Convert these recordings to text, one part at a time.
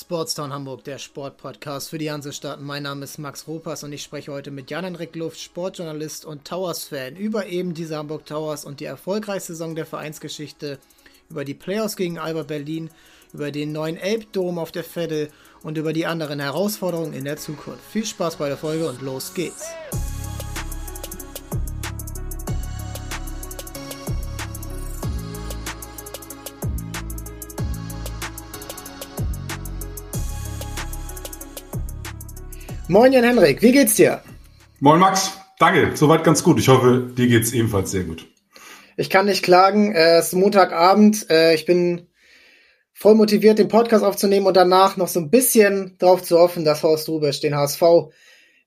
Sportstown Hamburg, der Sportpodcast für die Hansestadt. Mein Name ist Max Ropas und ich spreche heute mit Jan-Henrik Luft, Sportjournalist und Towers-Fan, über eben diese Hamburg Towers und die erfolgreichste Saison der Vereinsgeschichte, über die Playoffs gegen Alba Berlin, über den neuen Elbdom auf der Veddel und über die anderen Herausforderungen in der Zukunft. Viel Spaß bei der Folge und los geht's! Moin Jan Henrik, wie geht's dir? Moin Max, danke, soweit ganz gut. Ich hoffe, dir geht's ebenfalls sehr gut. Ich kann nicht klagen, es ist Montagabend, äh, ich bin voll motiviert, den Podcast aufzunehmen und danach noch so ein bisschen drauf zu hoffen, dass Horst Rubisch den HSV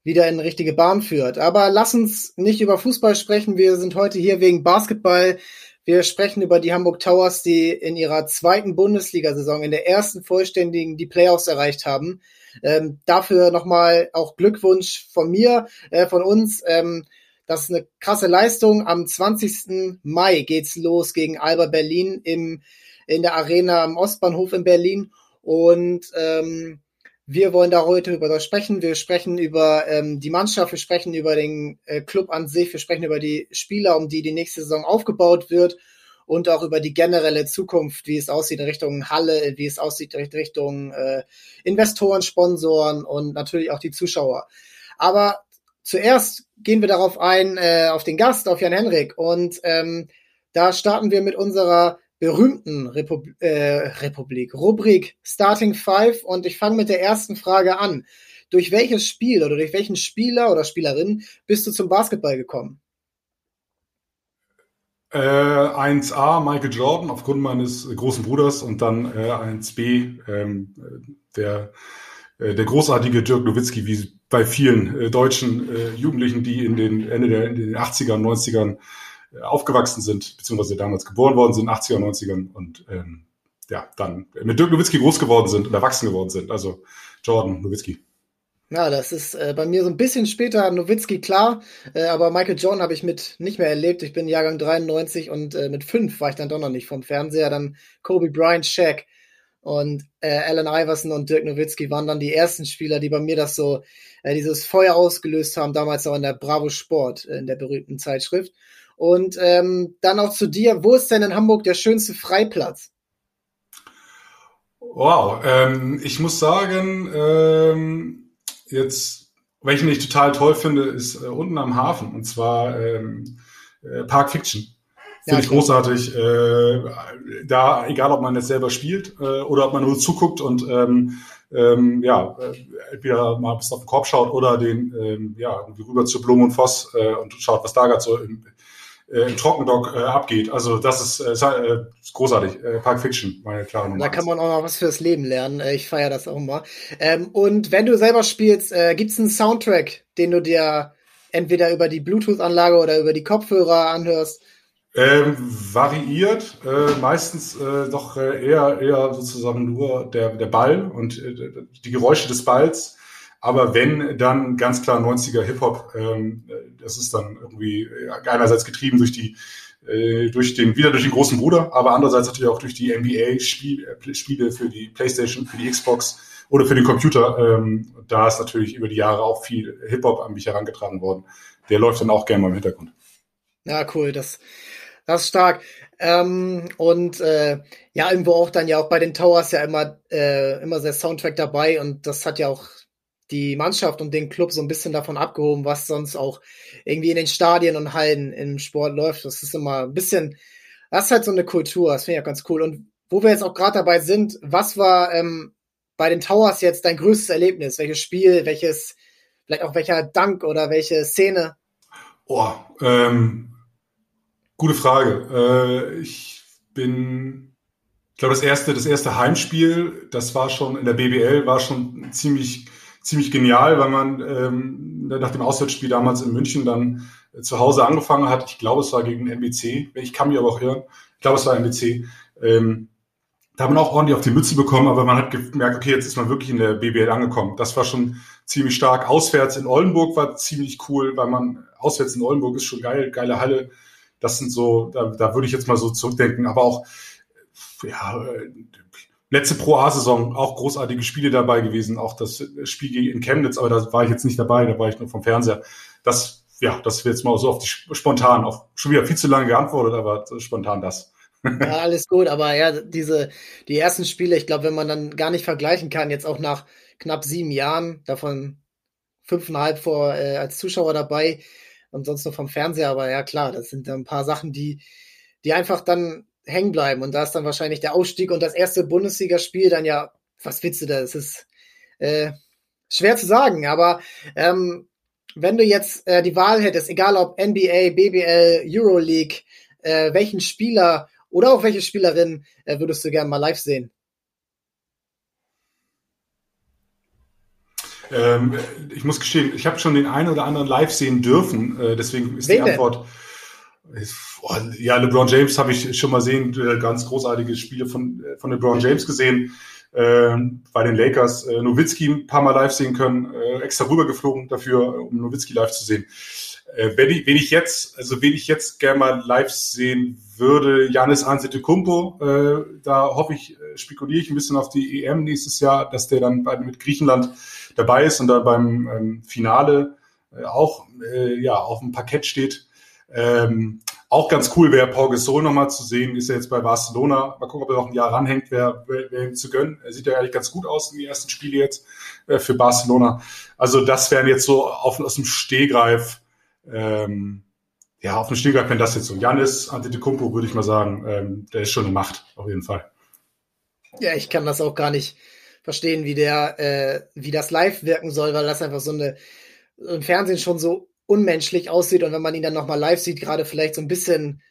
wieder in richtige Bahn führt. Aber lass uns nicht über Fußball sprechen, wir sind heute hier wegen Basketball. Wir sprechen über die Hamburg Towers, die in ihrer zweiten Bundesliga-Saison in der ersten vollständigen die Playoffs erreicht haben. Ähm, dafür nochmal auch Glückwunsch von mir, äh, von uns. Ähm, das ist eine krasse Leistung. Am 20. Mai geht's los gegen Alba Berlin im, in der Arena am Ostbahnhof in Berlin. Und ähm, wir wollen da heute über das sprechen. Wir sprechen über ähm, die Mannschaft, wir sprechen über den äh, Club an sich, wir sprechen über die Spieler, um die die nächste Saison aufgebaut wird und auch über die generelle Zukunft, wie es aussieht in Richtung Halle, wie es aussieht in Richtung äh, Investoren, Sponsoren und natürlich auch die Zuschauer. Aber zuerst gehen wir darauf ein, äh, auf den Gast, auf Jan Henrik. Und ähm, da starten wir mit unserer berühmten Repub äh, Republik, Rubrik Starting Five. Und ich fange mit der ersten Frage an. Durch welches Spiel oder durch welchen Spieler oder Spielerin bist du zum Basketball gekommen? Äh, 1a Michael Jordan aufgrund meines großen Bruders und dann äh, 1b ähm, der, äh, der großartige Dirk Nowitzki, wie bei vielen äh, deutschen äh, Jugendlichen, die in den Ende der in den 80ern, 90ern äh, aufgewachsen sind, beziehungsweise damals geboren worden sind, 80er, 90ern und ähm, ja, dann mit Dirk Nowitzki groß geworden sind und erwachsen geworden sind. Also Jordan Nowitzki. Ja, das ist äh, bei mir so ein bisschen später Nowitzki klar, äh, aber Michael Jordan habe ich mit nicht mehr erlebt. Ich bin Jahrgang 93 und äh, mit fünf war ich dann doch noch nicht vom Fernseher. Dann Kobe Bryant, Shaq und äh, Allen Iverson und Dirk Nowitzki waren dann die ersten Spieler, die bei mir das so äh, dieses Feuer ausgelöst haben, damals auch in der Bravo Sport, äh, in der berühmten Zeitschrift. Und ähm, dann auch zu dir, wo ist denn in Hamburg der schönste Freiplatz? Wow, ähm, ich muss sagen, ähm jetzt, welchen ich total toll finde, ist äh, unten am Hafen und zwar ähm, äh, Park Fiction. Finde ja, ich großartig. Äh, da, egal ob man jetzt selber spielt äh, oder ob man nur zuguckt und ähm, ähm, ja, äh, entweder mal bis auf den Korb schaut oder den, ähm, ja, irgendwie rüber zu Blum und Voss äh, und schaut, was da gerade so im, äh, im Trockendock äh, abgeht. Also das ist, äh, äh großartig. Äh, Park Fiction, meine klare Nummer. Da kann man auch noch was fürs Leben lernen. Äh, ich feiere das auch immer. Ähm, und wenn du selber spielst, äh, gibt es einen Soundtrack, den du dir entweder über die Bluetooth-Anlage oder über die Kopfhörer anhörst? Ähm, variiert, äh, meistens äh, doch äh, eher eher sozusagen nur der der Ball und äh, die Geräusche des Balls. Aber wenn, dann ganz klar 90er Hip-Hop. Ähm, das ist dann irgendwie einerseits getrieben durch die äh, durch den, wieder durch den großen Bruder, aber andererseits natürlich auch durch die NBA-Spiele äh, für die Playstation, für die Xbox oder für den Computer. Ähm, da ist natürlich über die Jahre auch viel Hip-Hop an mich herangetragen worden. Der läuft dann auch gerne mal im Hintergrund. Ja, cool. Das, das ist stark. Ähm, und äh, ja, irgendwo auch dann ja auch bei den Towers ja immer, äh, immer der Soundtrack dabei und das hat ja auch die Mannschaft und den Club so ein bisschen davon abgehoben, was sonst auch irgendwie in den Stadien und Hallen im Sport läuft. Das ist immer ein bisschen, das ist halt so eine Kultur, das finde ich auch ganz cool. Und wo wir jetzt auch gerade dabei sind, was war ähm, bei den Towers jetzt dein größtes Erlebnis? Welches Spiel, welches, vielleicht auch welcher Dank oder welche Szene? Oh, ähm, gute Frage. Äh, ich bin, ich glaube, das erste, das erste Heimspiel, das war schon in der BBL, war schon ziemlich ziemlich genial, weil man ähm, nach dem Auswärtsspiel damals in München dann äh, zu Hause angefangen hat. Ich glaube, es war gegen NBC. Ich kann mich aber auch irren. Ich glaube, es war NBC. Ähm, da hat man auch ordentlich auf die Mütze bekommen, aber man hat gemerkt, okay, jetzt ist man wirklich in der BBL angekommen. Das war schon ziemlich stark. Auswärts in Oldenburg war ziemlich cool, weil man auswärts in Oldenburg ist schon geil, geile Halle. Das sind so, da, da würde ich jetzt mal so zurückdenken, aber auch ja, letzte Pro A-Saison auch großartige Spiele dabei gewesen, auch das Spiel in Chemnitz, aber da war ich jetzt nicht dabei, da war ich nur vom Fernseher. Das, ja, das wird jetzt mal so auf die spontan, auch schon wieder viel zu lange geantwortet, aber spontan das. Ja, alles gut, aber ja, diese, die ersten Spiele, ich glaube, wenn man dann gar nicht vergleichen kann, jetzt auch nach knapp sieben Jahren, davon fünfeinhalb vor äh, als Zuschauer dabei und sonst nur vom Fernseher, aber ja klar, das sind dann ein paar Sachen, die, die einfach dann hängen bleiben. Und da ist dann wahrscheinlich der Ausstieg und das erste Bundesligaspiel dann ja, was willst du da? Es ist äh, schwer zu sagen, aber ähm, wenn du jetzt äh, die Wahl hättest, egal ob NBA, BBL, Euroleague, äh, welchen Spieler oder auch welche Spielerin äh, würdest du gerne mal live sehen? Ähm, ich muss gestehen, ich habe schon den einen oder anderen live sehen dürfen, äh, deswegen ist Wen die Antwort. Oh, ja, LeBron James habe ich schon mal sehen, äh, ganz großartige Spiele von, äh, von LeBron James gesehen. Äh, bei den Lakers äh, Nowitzki ein paar Mal live sehen können, äh, extra rübergeflogen dafür, um Nowitzki live zu sehen. Äh, wenn, ich, wenn ich jetzt, also wenn ich jetzt gerne mal live sehen würde, Janis Antetokounmpo, äh, da hoffe ich, äh, spekuliere ich ein bisschen auf die EM nächstes Jahr, dass der dann bei, mit Griechenland dabei ist und dann beim ähm, Finale auch äh, ja auf dem Parkett steht. Ähm, auch ganz cool wäre Paul Gasol nochmal zu sehen, ist er jetzt bei Barcelona. Mal gucken, ob er noch ein Jahr ranhängt, wäre wär, wär ihm zu gönnen. Er sieht ja eigentlich ganz gut aus in den ersten Spielen jetzt äh, für Barcelona. Also das wären jetzt so auf, aus dem Stehgreif, ähm, ja, auf dem Stehgreif wenn das jetzt so. Janis Antetokounmpo würde ich mal sagen, ähm, der ist schon eine Macht, auf jeden Fall. Ja, ich kann das auch gar nicht verstehen, wie der, äh, wie das live wirken soll, weil das einfach so eine im Fernsehen schon so unmenschlich aussieht und wenn man ihn dann nochmal live sieht, gerade vielleicht so ein bisschen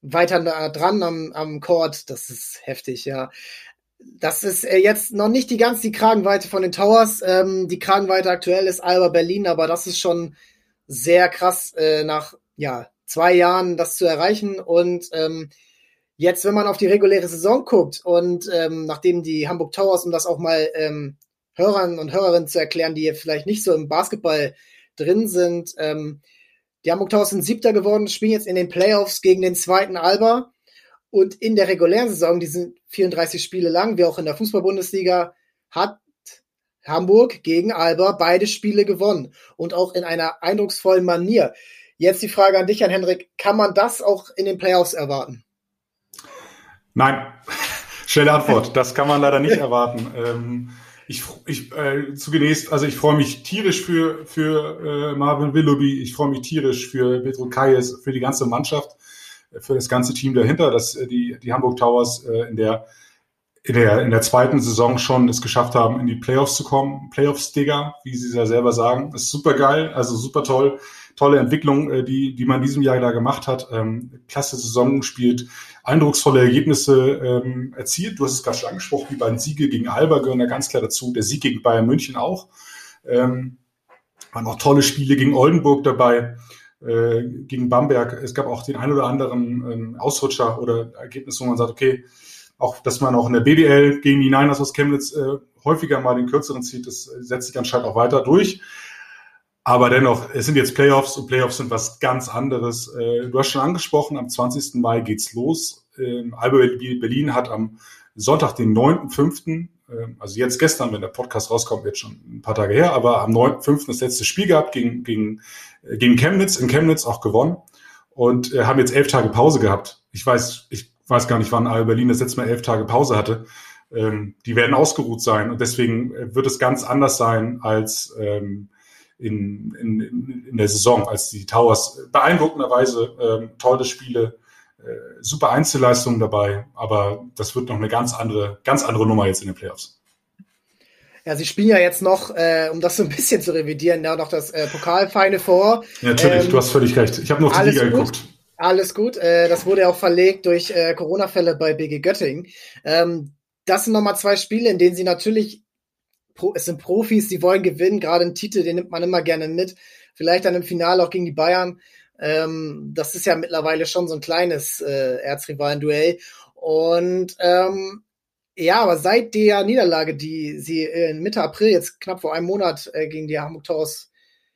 weiter dran am, am Court, das ist heftig, ja. Das ist äh, jetzt noch nicht die ganz die Kragenweite von den Towers. Ähm, die Kragenweite aktuell ist Alba Berlin, aber das ist schon sehr krass, äh, nach ja, zwei Jahren das zu erreichen. Und ähm, jetzt, wenn man auf die reguläre Saison guckt und ähm, nachdem die Hamburg Towers, um das auch mal ähm, Hörern und Hörerinnen zu erklären, die vielleicht nicht so im Basketball drin sind. Ähm, die Hamburg Towers sind Siebter geworden, spielen jetzt in den Playoffs gegen den zweiten Alba. Und in der regulären Saison, die sind 34 Spiele lang, wie auch in der Fußball-Bundesliga, hat Hamburg gegen Alba beide Spiele gewonnen. Und auch in einer eindrucksvollen Manier. Jetzt die Frage an dich, Herrn Henrik. Kann man das auch in den Playoffs erwarten? Nein. Schnelle Antwort. Das kann man leider nicht erwarten. Ähm, ich, ich äh, zunächst, also ich freue mich tierisch für, für äh, Marvin Willoughby, ich freue mich tierisch für Petro Kayes, für die ganze Mannschaft, äh, für das ganze Team dahinter, dass äh, die, die Hamburg Towers äh, in der in der, in der zweiten Saison schon es geschafft haben, in die Playoffs zu kommen. Playoffs, Digga, wie sie ja selber sagen. Ist super geil, also super toll tolle Entwicklung, äh, die, die man in diesem Jahr da gemacht hat. Ähm, klasse Saison spielt, eindrucksvolle Ergebnisse ähm, erzielt. Du hast es gerade schon angesprochen, die beiden Siege gegen Alba gehören da ganz klar dazu. Der Sieg gegen Bayern München auch. Ähm, waren auch tolle Spiele gegen Oldenburg dabei, äh, gegen Bamberg. Es gab auch den ein oder anderen ähm, Ausrutscher oder Ergebnis, wo man sagt, okay, auch, dass man auch in der BBL gegen die Niners aus Chemnitz äh, häufiger mal den kürzeren zieht, das setzt sich anscheinend auch weiter durch. Aber dennoch, es sind jetzt Playoffs und Playoffs sind was ganz anderes. Äh, du hast schon angesprochen, am 20. Mai geht's los. Ähm, Alba Berlin hat am Sonntag, den 9.5., ähm, also jetzt gestern, wenn der Podcast rauskommt, jetzt schon ein paar Tage her, aber am 9.5. das letzte Spiel gehabt gegen, gegen, äh, gegen Chemnitz, in Chemnitz auch gewonnen und äh, haben jetzt elf Tage Pause gehabt. Ich weiß, ich weiß gar nicht, wann Alba Berlin das letzte Mal elf Tage Pause hatte. Ähm, die werden ausgeruht sein und deswegen wird es ganz anders sein als ähm, in, in, in der Saison, als die Towers beeindruckenderweise ähm, tolle Spiele, äh, super Einzelleistungen dabei, aber das wird noch eine ganz andere, ganz andere Nummer jetzt in den Playoffs. Ja, sie spielen ja jetzt noch, äh, um das so ein bisschen zu revidieren, ja noch das äh, Pokalfeine vor. Ja, natürlich, ähm, du hast völlig recht. Ich habe noch die Liga gut. geguckt. Alles gut. Äh, das wurde auch verlegt durch äh, Corona-Fälle bei BG Göttingen. Ähm, das sind nochmal zwei Spiele, in denen sie natürlich es sind Profis, die wollen gewinnen, gerade einen Titel, den nimmt man immer gerne mit. Vielleicht dann im Finale auch gegen die Bayern. Ähm, das ist ja mittlerweile schon so ein kleines äh, Erzrivalen-Duell. Und ähm, ja, aber seit der Niederlage, die sie in Mitte April, jetzt knapp vor einem Monat, äh, gegen die Hamburg Towers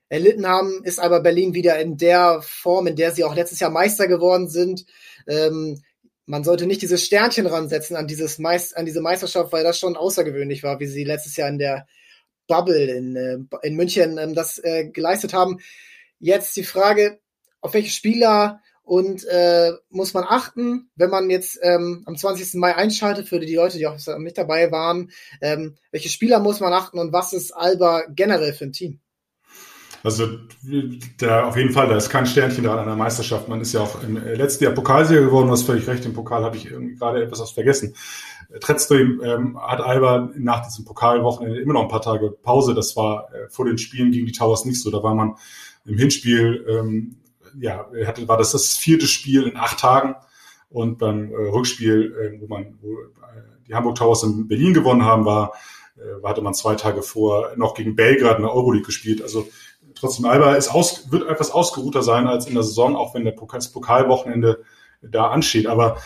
erlitten haben, ist aber Berlin wieder in der Form, in der sie auch letztes Jahr Meister geworden sind. Ähm, man sollte nicht dieses Sternchen ransetzen an dieses Meist an diese Meisterschaft, weil das schon außergewöhnlich war, wie sie letztes Jahr in der Bubble in, äh, in München ähm, das äh, geleistet haben. Jetzt die Frage, auf welche Spieler und äh, muss man achten, wenn man jetzt ähm, am 20. Mai einschaltet, für die Leute, die auch nicht dabei waren, ähm, welche Spieler muss man achten und was ist Alba generell für ein Team? Also da auf jeden Fall, da ist kein Sternchen dran an der Meisterschaft. Man ist ja auch im letzten Jahr Pokalsieger geworden, du hast völlig recht, im Pokal habe ich gerade etwas was vergessen. Trotzdem ähm, hat Alba nach diesem Pokalwochenende immer noch ein paar Tage Pause. Das war äh, vor den Spielen gegen die Towers nicht so. Da war man im Hinspiel ähm, ja, hatte, war das das vierte Spiel in acht Tagen und beim äh, Rückspiel, äh, wo man, wo äh, die Hamburg Towers in Berlin gewonnen haben, war, äh, hatte man zwei Tage vor noch gegen Belgrad in der Euroleague gespielt. Also trotzdem, Alba ist aus, wird etwas ausgeruhter sein als in der Saison, auch wenn der Pokal, das Pokalwochenende da ansteht. Aber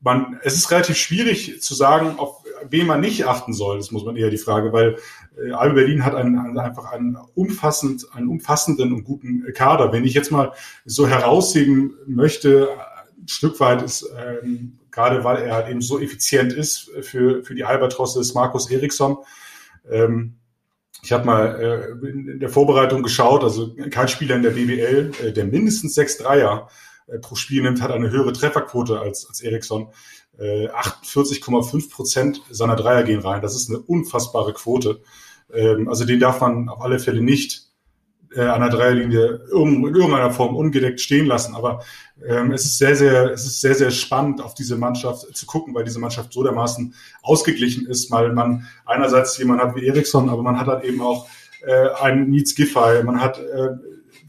man, es ist relativ schwierig zu sagen, auf wen man nicht achten soll. Das muss man eher die Frage, weil äh, Alba Berlin hat einen, einfach einen, umfassend, einen umfassenden und guten Kader. Wenn ich jetzt mal so herausheben möchte, ein Stück weit ist, ähm, gerade weil er halt eben so effizient ist für, für die Albatrosse, ist Markus Eriksson. Ähm, ich habe mal äh, in der Vorbereitung geschaut, also kein Spieler in der BBL, äh, der mindestens sechs Dreier äh, pro Spiel nimmt, hat eine höhere Trefferquote als, als Eriksson. Äh, 48,5 Prozent seiner Dreier gehen rein. Das ist eine unfassbare Quote. Ähm, also den darf man auf alle Fälle nicht äh, an der Dreierlinie in irgendeiner Form ungedeckt stehen lassen. Aber ähm, es ist sehr, sehr, es ist sehr, sehr spannend, auf diese Mannschaft zu gucken, weil diese Mannschaft so dermaßen ausgeglichen ist, weil man einerseits jemand hat wie Eriksson, aber man hat halt eben auch äh, einen Needs Giffey, man hat äh,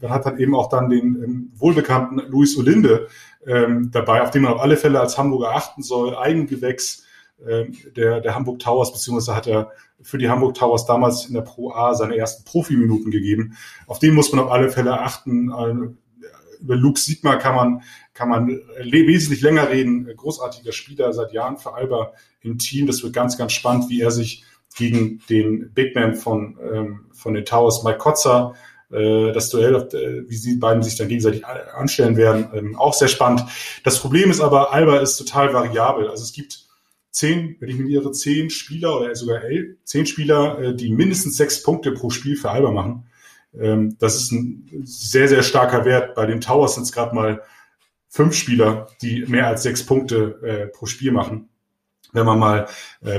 man hat dann eben auch dann den ähm, wohlbekannten Luis Olinde ähm, dabei, auf den man auf alle Fälle als Hamburger achten soll. Eigengewächs der, der Hamburg Towers, beziehungsweise hat er für die Hamburg Towers damals in der Pro A seine ersten Profiminuten gegeben. Auf den muss man auf alle Fälle achten. Äh, über Luke Siegmar kann man, kann man wesentlich länger reden. Großartiger Spieler seit Jahren für Alba im Team. Das wird ganz, ganz spannend, wie er sich gegen den Big Man von, ähm, von den Towers, Mike Kotzer, äh, das Duell, äh, wie sie beiden sich dann gegenseitig anstellen werden, ähm, auch sehr spannend. Das Problem ist aber, Alba ist total variabel. Also es gibt zehn, wenn ich mir irre, zehn Spieler oder sogar elf, zehn Spieler, äh, die mindestens sechs Punkte pro Spiel für Alba machen. Ähm, das ist ein sehr, sehr starker Wert. Bei den Towers sind es gerade mal fünf Spieler, die mehr als sechs Punkte pro Spiel machen. Wenn man mal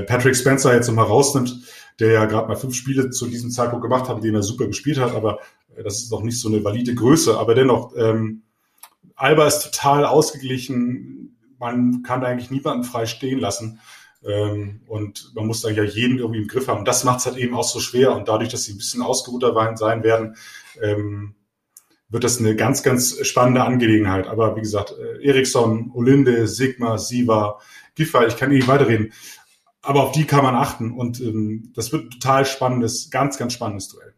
Patrick Spencer jetzt nochmal rausnimmt, der ja gerade mal fünf Spiele zu diesem Zeitpunkt gemacht hat, denen er super gespielt hat, aber das ist noch nicht so eine valide Größe, aber dennoch, ähm, Alba ist total ausgeglichen. Man kann eigentlich niemanden frei stehen lassen. Ähm, und man muss da ja jeden irgendwie im Griff haben. Das macht es halt eben auch so schwer. Und dadurch, dass sie ein bisschen ausgeruhter sein werden, ähm, wird das eine ganz, ganz spannende Angelegenheit. Aber wie gesagt, äh, Eriksson, Olinde, Sigma, Siva, Giffer, ich kann nicht weiterreden. Aber auf die kann man achten. Und ähm, das wird total spannendes, ganz, ganz spannendes Duell.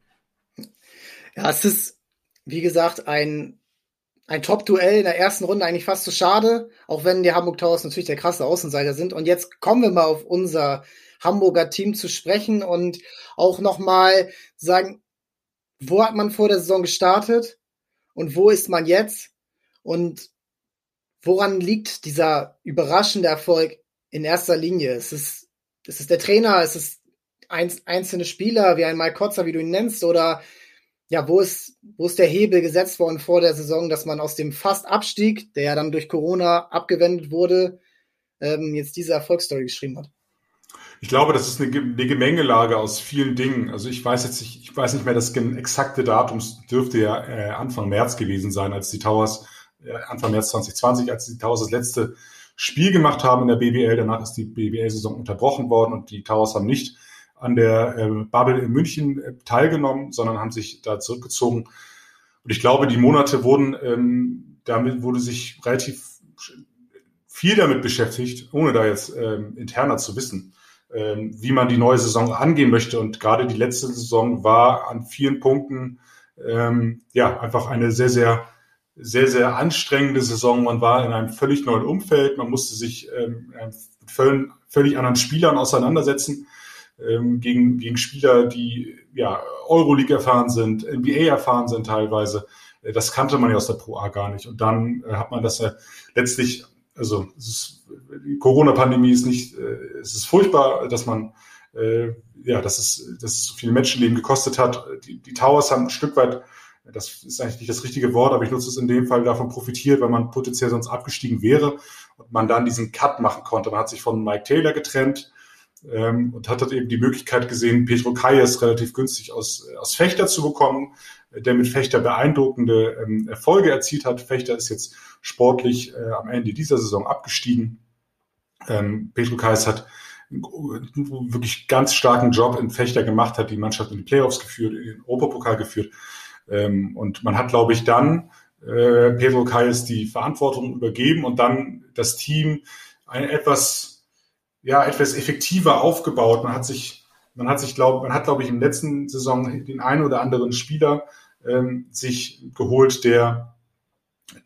Ja, es ist, wie gesagt, ein, ein Top-Duell in der ersten Runde eigentlich fast zu schade, auch wenn die Hamburg Towers natürlich der krasse Außenseiter sind. Und jetzt kommen wir mal auf unser Hamburger Team zu sprechen und auch nochmal sagen, wo hat man vor der Saison gestartet und wo ist man jetzt und woran liegt dieser überraschende Erfolg in erster Linie? Es ist, es ist der Trainer, es ist einzelne Spieler wie ein Mike Kotzer, wie du ihn nennst, oder ja, wo ist, wo ist der Hebel gesetzt worden vor der Saison, dass man aus dem fast Abstieg, der ja dann durch Corona abgewendet wurde, ähm, jetzt diese Erfolgsstory geschrieben hat? Ich glaube, das ist eine, eine Gemengelage aus vielen Dingen. Also ich weiß jetzt nicht, ich weiß nicht mehr, das exakte Datum dürfte ja äh, Anfang März gewesen sein, als die Towers, äh, Anfang März 2020, als die Towers das letzte Spiel gemacht haben in der BBL. Danach ist die BBL-Saison unterbrochen worden und die Towers haben nicht an der äh, Bubble in München äh, teilgenommen, sondern haben sich da zurückgezogen. Und ich glaube, die Monate wurden, ähm, damit wurde sich relativ viel damit beschäftigt, ohne da jetzt ähm, interner zu wissen, ähm, wie man die neue Saison angehen möchte. Und gerade die letzte Saison war an vielen Punkten ähm, ja einfach eine sehr, sehr, sehr, sehr anstrengende Saison. Man war in einem völlig neuen Umfeld. Man musste sich ähm, mit völlig anderen Spielern auseinandersetzen ähm, gegen, gegen Spieler, die ja Euroleague erfahren sind, NBA erfahren sind teilweise. Äh, das kannte man ja aus der Pro A gar nicht. Und dann äh, hat man das ja letztlich also ist, die Corona-Pandemie ist nicht, äh, es ist furchtbar, dass man äh, ja, dass es, dass es so viele Menschenleben gekostet hat. Die, die Towers haben ein Stück weit, das ist eigentlich nicht das richtige Wort, aber ich nutze es in dem Fall davon profitiert, weil man potenziell sonst abgestiegen wäre und man dann diesen Cut machen konnte. Man hat sich von Mike Taylor getrennt ähm, und hat dort eben die Möglichkeit gesehen, Pedro Kayes relativ günstig aus, aus Fechter zu bekommen, der mit Fechter beeindruckende ähm, Erfolge erzielt hat. Fechter ist jetzt sportlich äh, am Ende dieser Saison abgestiegen. Ähm, Pedro Kayes hat wirklich ganz starken Job in Fechter gemacht, hat die Mannschaft in die Playoffs geführt, in den Europapokal geführt. Ähm, und man hat, glaube ich, dann äh, Pedro Kayes die Verantwortung übergeben und dann das Team ein etwas, ja, etwas effektiver aufgebaut. Man hat sich, man hat sich, glaube, man hat, glaube ich, im letzten Saison den einen oder anderen Spieler ähm, sich geholt, der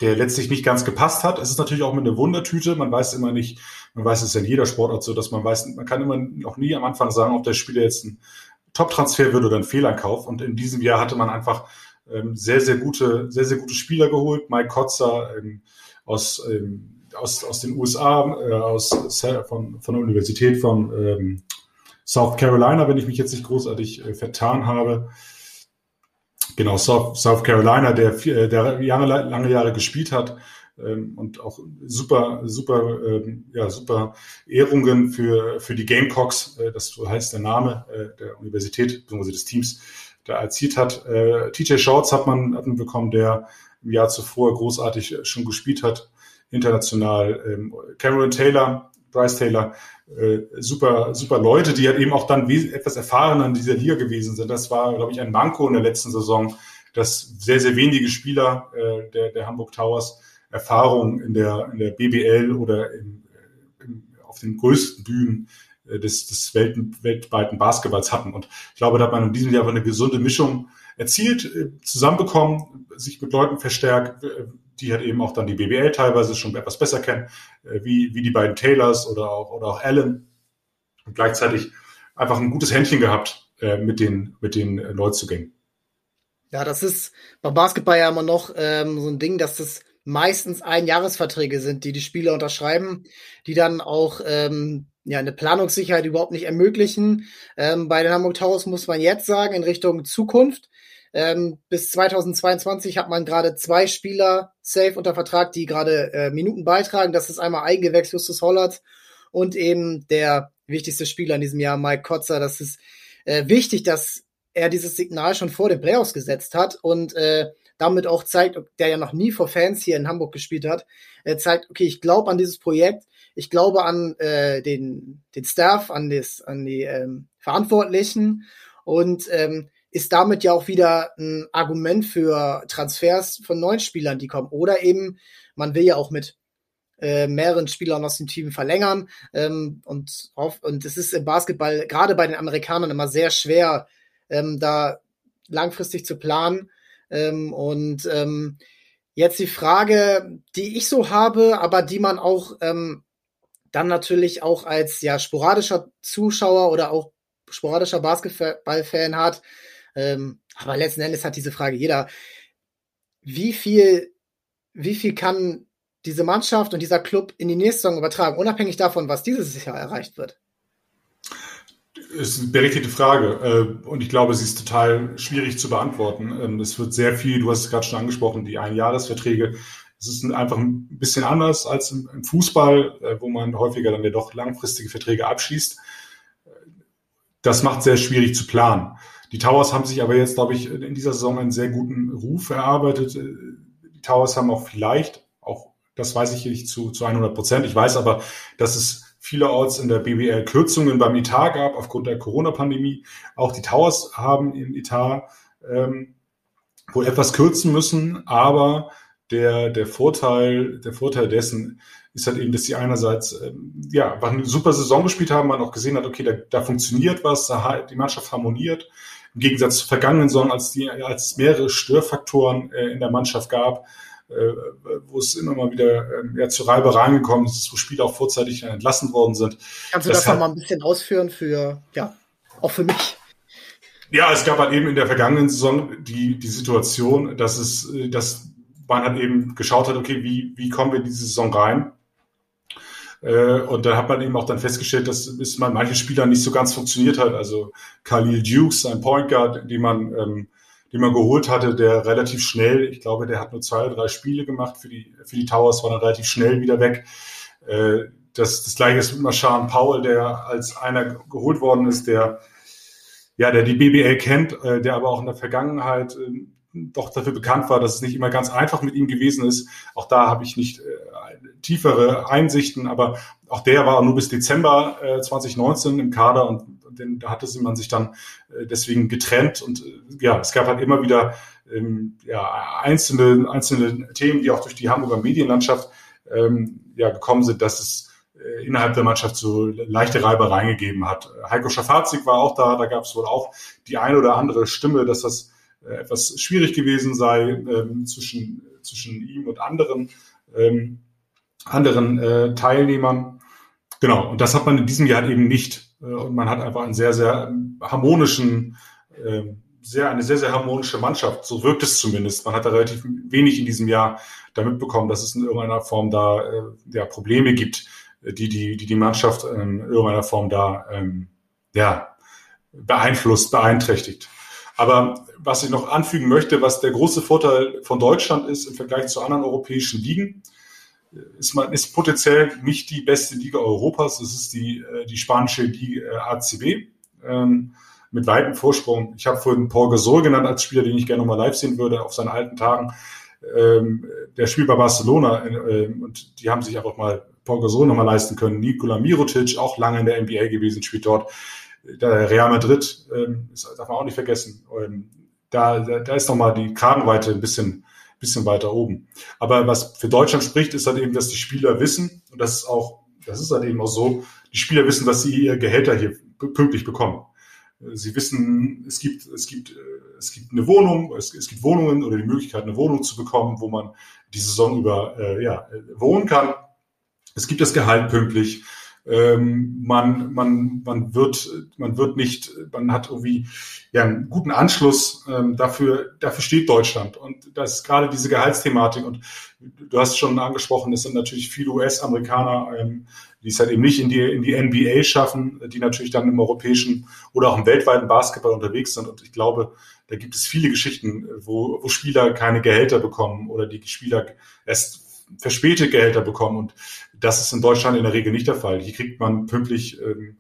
der letztlich nicht ganz gepasst hat. Es ist natürlich auch mit einer Wundertüte. Man weiß immer nicht, man weiß es ja in jeder Sportart so, dass man weiß, man kann immer noch nie am Anfang sagen, ob der Spieler jetzt ein Top-Transfer wird oder ein Fehleinkauf. Und in diesem Jahr hatte man einfach ähm, sehr, sehr gute, sehr, sehr gute Spieler geholt. Mike Kotzer ähm, aus, ähm, aus, aus den USA, äh, aus, von, von der Universität von ähm, South Carolina, wenn ich mich jetzt nicht großartig äh, vertan habe. Genau, South, South Carolina, der, äh, der Jahre, lange Jahre gespielt hat ähm, und auch super, super, ähm, ja, super Ehrungen für, für die Gamecocks, äh, das heißt der Name äh, der Universität bzw. des Teams, da erzielt hat. Äh, TJ Shorts hat man, hat man bekommen, der im Jahr zuvor großartig schon gespielt hat, international. Ähm, Cameron Taylor, Bryce Taylor, äh, super, super Leute, die halt eben auch dann etwas erfahrener in dieser Liga gewesen sind. Das war, glaube ich, ein Manko in der letzten Saison, dass sehr, sehr wenige Spieler äh, der, der Hamburg Towers Erfahrung in der, in der BBL oder im, im, auf den größten Bühnen äh, des, des Welten, weltweiten Basketballs hatten. Und ich glaube, da hat man in diesem Jahr eine gesunde Mischung erzielt, äh, zusammenbekommen, sich mit Leuten verstärkt, die halt eben auch dann die BBL teilweise schon etwas besser kennen, äh, wie, wie die beiden Taylors oder auch, oder auch Allen. Und gleichzeitig einfach ein gutes Händchen gehabt äh, mit den, mit den Neuzugängen. Ja, das ist beim Basketball ja immer noch ähm, so ein Ding, dass das meistens Einjahresverträge sind, die die Spieler unterschreiben, die dann auch ähm, ja eine Planungssicherheit überhaupt nicht ermöglichen. Ähm, bei den Hamburg Towers muss man jetzt sagen, in Richtung Zukunft ähm, bis 2022 hat man gerade zwei Spieler safe unter Vertrag, die gerade äh, Minuten beitragen. Das ist einmal Eigengewächs Justus Hollert und eben der wichtigste Spieler in diesem Jahr, Mike Kotzer. Das ist äh, wichtig, dass er dieses Signal schon vor den Playoffs gesetzt hat und äh, damit auch zeigt, der ja noch nie vor Fans hier in Hamburg gespielt hat, er zeigt, okay, ich glaube an dieses Projekt, ich glaube an äh, den, den Staff, an, des, an die ähm, Verantwortlichen und ähm, ist damit ja auch wieder ein Argument für Transfers von neuen Spielern, die kommen. Oder eben, man will ja auch mit äh, mehreren Spielern aus dem Team verlängern. Ähm, und, auf, und es ist im Basketball gerade bei den Amerikanern immer sehr schwer, ähm, da langfristig zu planen. Ähm, und ähm, jetzt die Frage, die ich so habe, aber die man auch ähm, dann natürlich auch als ja sporadischer Zuschauer oder auch sporadischer Basketballfan hat, ähm, aber letzten Endes hat diese Frage jeder. Wie viel, wie viel kann diese Mannschaft und dieser Club in die nächste Saison übertragen, unabhängig davon, was dieses Jahr erreicht wird? ist eine berechtigte Frage äh, und ich glaube, sie ist total schwierig zu beantworten. Ähm, es wird sehr viel, du hast es gerade schon angesprochen, die Einjahresverträge. Es ist einfach ein bisschen anders als im Fußball, äh, wo man häufiger dann ja doch langfristige Verträge abschließt. Das macht sehr schwierig zu planen. Die Towers haben sich aber jetzt, glaube ich, in dieser Saison einen sehr guten Ruf erarbeitet. Die Towers haben auch vielleicht, auch das weiß ich nicht zu, zu 100 Prozent, ich weiß aber, dass es vielerorts in der BBL Kürzungen beim Etat gab aufgrund der Corona-Pandemie. Auch die Towers haben im Etat ähm, wohl etwas kürzen müssen, aber der, der Vorteil, der Vorteil dessen ist halt eben, dass sie einerseits ähm, ja eine super Saison gespielt haben, man auch gesehen hat, okay, da, da funktioniert was, da, die Mannschaft harmoniert, im Gegensatz zur vergangenen Saison, als, die, als es mehrere Störfaktoren äh, in der Mannschaft gab, äh, wo es immer mal wieder äh, ja, zu Reibereien gekommen ist, wo Spieler auch vorzeitig entlassen worden sind. Kannst du das, noch mal ein bisschen ausführen für, ja, auch für mich? Ja, es gab halt eben in der vergangenen Saison die, die Situation, dass es, äh, dass man halt eben geschaut hat, okay, wie, wie kommen wir in diese Saison rein? Äh, und da hat man eben auch dann festgestellt, dass es bei manchen Spielern nicht so ganz funktioniert hat. Also Khalil Dukes, ein Point Guard, den man, ähm, den man geholt hatte, der relativ schnell, ich glaube, der hat nur zwei oder drei Spiele gemacht für die, für die Towers, war dann relativ schnell wieder weg. Äh, das, das gleiche ist mit Marshawn Powell, der als einer geholt worden ist, der ja, der die BBL kennt, äh, der aber auch in der Vergangenheit äh, doch dafür bekannt war, dass es nicht immer ganz einfach mit ihm gewesen ist. Auch da habe ich nicht äh, tiefere Einsichten, aber auch der war nur bis Dezember äh, 2019 im Kader und den, da hatte man sich dann äh, deswegen getrennt und äh, ja, es gab halt immer wieder ähm, ja, einzelne, einzelne Themen, die auch durch die Hamburger Medienlandschaft ähm, ja, gekommen sind, dass es äh, innerhalb der Mannschaft so leichte Reibereien gegeben hat. Heiko Schafazik war auch da, da gab es wohl auch die eine oder andere Stimme, dass das äh, etwas schwierig gewesen sei ähm, zwischen, zwischen ihm und anderen, ähm, anderen äh, Teilnehmern. Genau, und das hat man in diesem Jahr eben nicht. Äh, und man hat einfach einen sehr, sehr harmonischen, äh, sehr, eine sehr, sehr harmonische Mannschaft. So wirkt es zumindest. Man hat da relativ wenig in diesem Jahr damit bekommen, dass es in irgendeiner Form da äh, ja, Probleme gibt, die die, die, die Mannschaft in irgendeiner Form da ähm, ja, beeinflusst, beeinträchtigt. Aber was ich noch anfügen möchte, was der große Vorteil von Deutschland ist im Vergleich zu anderen europäischen Ligen, ist man ist potenziell nicht die beste Liga Europas. Es ist die äh, die spanische Liga äh, ACB ähm, mit weitem Vorsprung. Ich habe vorhin Paul Gasol genannt als Spieler, den ich gerne nochmal live sehen würde auf seinen alten Tagen. Ähm, der spielt bei Barcelona äh, und die haben sich einfach mal Paul Gasol nochmal leisten können. Nikola Mirotic, auch lange in der NBA gewesen, spielt dort der Real Madrid, ähm, das darf man auch nicht vergessen. Ähm, da, da, da ist nochmal die Kragenweite ein bisschen, bisschen weiter oben. Aber was für Deutschland spricht, ist halt eben, dass die Spieler wissen, und das ist auch, das ist halt eben auch so, die Spieler wissen, dass sie ihr Gehälter hier pünktlich bekommen. Sie wissen, es gibt, es gibt, es gibt eine Wohnung, es, es gibt Wohnungen oder die Möglichkeit, eine Wohnung zu bekommen, wo man die Saison über äh, ja, wohnen kann. Es gibt das Gehalt pünktlich ähm, man, man, man wird, man wird nicht, man hat irgendwie ja einen guten Anschluss. Ähm, dafür, dafür steht Deutschland. Und das ist gerade diese Gehaltsthematik. Und du hast schon angesprochen, es sind natürlich viele US-Amerikaner, ähm, die es halt eben nicht in die, in die NBA schaffen, die natürlich dann im europäischen oder auch im weltweiten Basketball unterwegs sind. Und ich glaube, da gibt es viele Geschichten, wo, wo Spieler keine Gehälter bekommen oder die Spieler erst verspätet Gehälter bekommen. Und das ist in Deutschland in der Regel nicht der Fall. Hier kriegt man pünktlich, ähm,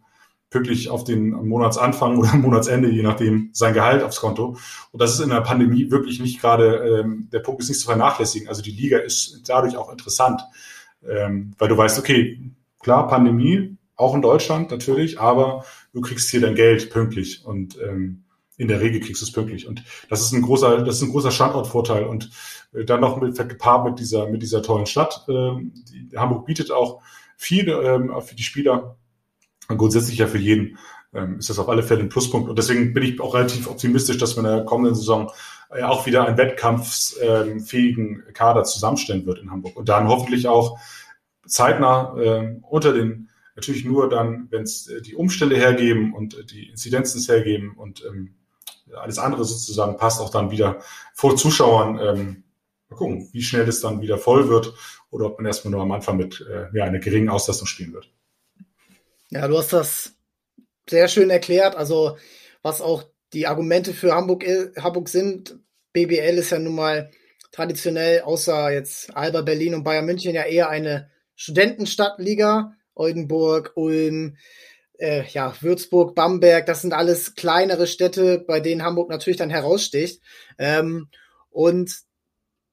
pünktlich auf den Monatsanfang oder Monatsende, je nachdem, sein Gehalt aufs Konto. Und das ist in der Pandemie wirklich nicht gerade, ähm, der Punkt ist nicht zu vernachlässigen. Also die Liga ist dadurch auch interessant, ähm, weil du weißt, okay, klar, Pandemie, auch in Deutschland natürlich, aber du kriegst hier dein Geld pünktlich und ähm, in der Regel kriegst du es pünktlich. Und das ist ein großer, das ist ein großer Standortvorteil. Und äh, dann noch mit, gepaart mit dieser, mit dieser tollen Stadt. Ähm, die, Hamburg bietet auch viel ähm, für die Spieler und grundsätzlich ja für jeden ähm, ist das auf alle Fälle ein Pluspunkt. Und deswegen bin ich auch relativ optimistisch, dass wir in der kommenden Saison äh, auch wieder einen wettkampfsfähigen Kader zusammenstellen wird in Hamburg. Und dann hoffentlich auch zeitnah unter den, natürlich nur dann, wenn es äh, die Umstände hergeben und die Inzidenzen hergeben und ähm, alles andere sozusagen passt, auch dann wieder vor Zuschauern ähm, Mal gucken, wie schnell das dann wieder voll wird oder ob man erstmal nur am Anfang mit äh, ja, einer geringen Auslastung spielen wird. Ja, du hast das sehr schön erklärt. Also, was auch die Argumente für Hamburg, Hamburg sind. BBL ist ja nun mal traditionell, außer jetzt Alba Berlin und Bayern München, ja eher eine Studentenstadtliga. Oldenburg, Ulm, äh, ja, Würzburg, Bamberg, das sind alles kleinere Städte, bei denen Hamburg natürlich dann heraussticht. Ähm, und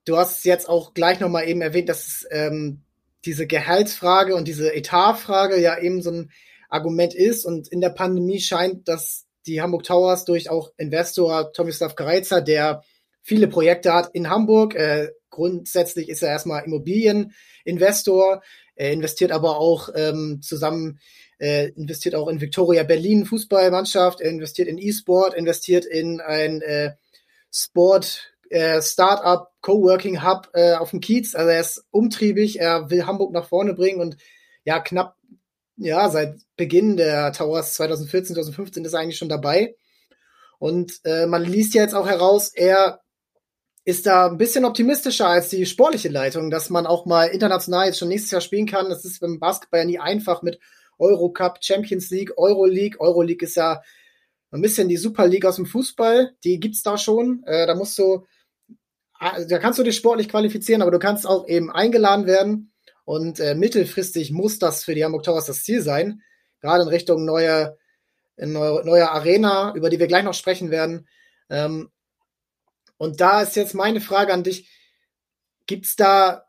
Du hast jetzt auch gleich nochmal eben erwähnt, dass ähm, diese Gehaltsfrage und diese Etatfrage ja eben so ein Argument ist. Und in der Pandemie scheint, dass die Hamburg Towers durch auch Investor Tomislav Greizer, der viele Projekte hat in Hamburg. Äh, grundsätzlich ist er erstmal Immobilieninvestor. Er investiert aber auch ähm, zusammen, äh, investiert auch in Victoria Berlin Fußballmannschaft, er investiert in E-Sport, investiert in ein äh, Sport äh, Startup, Coworking Hub äh, auf dem Kiez. Also er ist umtriebig, er will Hamburg nach vorne bringen und ja, knapp, ja, seit Beginn der Towers 2014, 2015 ist er eigentlich schon dabei. Und äh, man liest ja jetzt auch heraus, er ist da ein bisschen optimistischer als die sportliche Leitung, dass man auch mal international jetzt schon nächstes Jahr spielen kann. Das ist beim Basketball ja nie einfach mit Eurocup, Champions League, Euroleague. Euroleague ist ja ein bisschen die Super League aus dem Fußball. Die gibt's da schon. Äh, da musst du, ah, da kannst du dich sportlich qualifizieren, aber du kannst auch eben eingeladen werden. Und äh, mittelfristig muss das für die Hamburg Towers das Ziel sein. Gerade in Richtung neue, in neue, neue Arena, über die wir gleich noch sprechen werden. Ähm, und da ist jetzt meine Frage an dich. Gibt's da,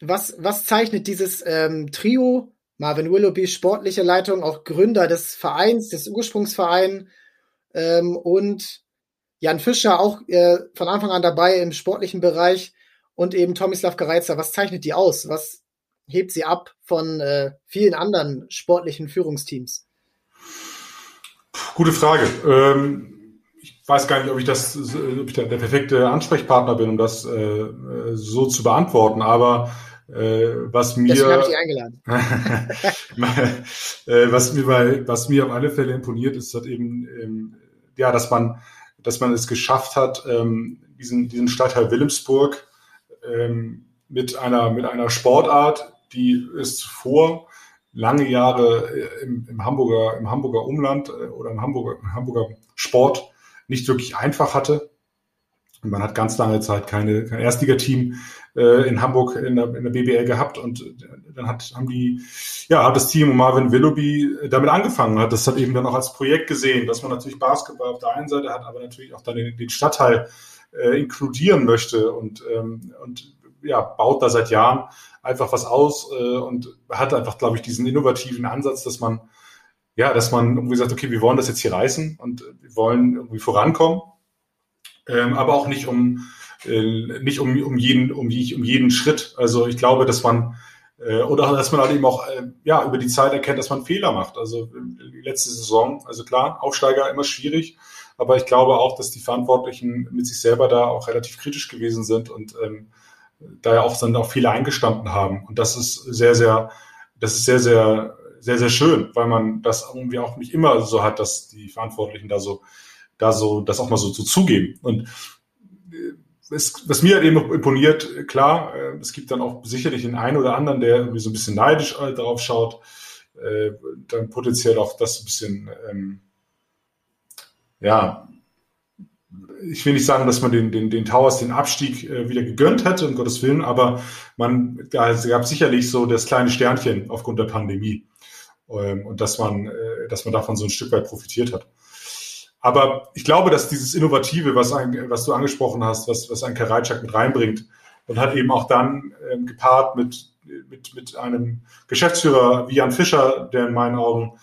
was, was zeichnet dieses ähm, Trio, Marvin Willoughby, sportliche Leitung, auch Gründer des Vereins, des Ursprungsvereins ähm, und Jan Fischer auch äh, von Anfang an dabei im sportlichen Bereich und eben Tomislav Gereizer. Was zeichnet die aus? Was hebt sie ab von äh, vielen anderen sportlichen Führungsteams? Gute Frage. Ähm, weiß gar nicht, ob ich das, ob ich der, der perfekte Ansprechpartner bin, um das äh, so zu beantworten, aber was mir äh, was mir bei, was mir auf alle Fälle imponiert, ist halt eben ähm, ja, dass man dass man es geschafft hat, ähm, diesen diesen Stadtteil Wilhelmsburg ähm, mit einer mit einer Sportart, die es zuvor lange Jahre im, im Hamburger im Hamburger Umland äh, oder im Hamburger im Hamburger Sport nicht wirklich einfach hatte. Und man hat ganz lange Zeit keine, kein Erstligateam äh, in Hamburg in der, in der BBL gehabt. Und äh, dann hat, haben die, ja, hat das Team um Marvin Willoughby äh, damit angefangen, hat das hat eben dann auch als Projekt gesehen, dass man natürlich Basketball auf der einen Seite hat, aber natürlich auch dann den, den Stadtteil äh, inkludieren möchte. Und, ähm, und ja, baut da seit Jahren einfach was aus äh, und hat einfach, glaube ich, diesen innovativen Ansatz, dass man ja, dass man irgendwie sagt, okay, wir wollen das jetzt hier reißen und wir wollen irgendwie vorankommen, ähm, aber auch nicht um äh, nicht um, um jeden um, um jeden Schritt. Also ich glaube, dass man äh, oder dass man halt eben auch äh, ja über die Zeit erkennt, dass man Fehler macht. Also die letzte Saison, also klar, Aufsteiger immer schwierig, aber ich glaube auch, dass die Verantwortlichen mit sich selber da auch relativ kritisch gewesen sind und ähm, da ja auch dann auch Fehler eingestanden haben. Und das ist sehr, sehr, das ist sehr, sehr sehr, sehr schön, weil man das irgendwie auch nicht immer so hat, dass die Verantwortlichen da so, da so, das auch mal so, so zugeben. Und äh, es, was mir halt eben imponiert, klar, äh, es gibt dann auch sicherlich den einen oder anderen, der irgendwie so ein bisschen neidisch äh, darauf schaut, dann potenziell auch das ein bisschen, ähm, ja, ich will nicht sagen, dass man den, den, den Towers den Abstieg wieder gegönnt hätte, um Gottes Willen, aber man, da gab sicherlich so das kleine Sternchen aufgrund der Pandemie ähm, und dass man, dass man davon so ein Stück weit profitiert hat. Aber ich glaube, dass dieses Innovative, was, ein, was du angesprochen hast, was, was ein Karajczak mit reinbringt, und hat eben auch dann ähm, gepaart mit, mit, mit einem Geschäftsführer wie Jan Fischer, der in meinen Augen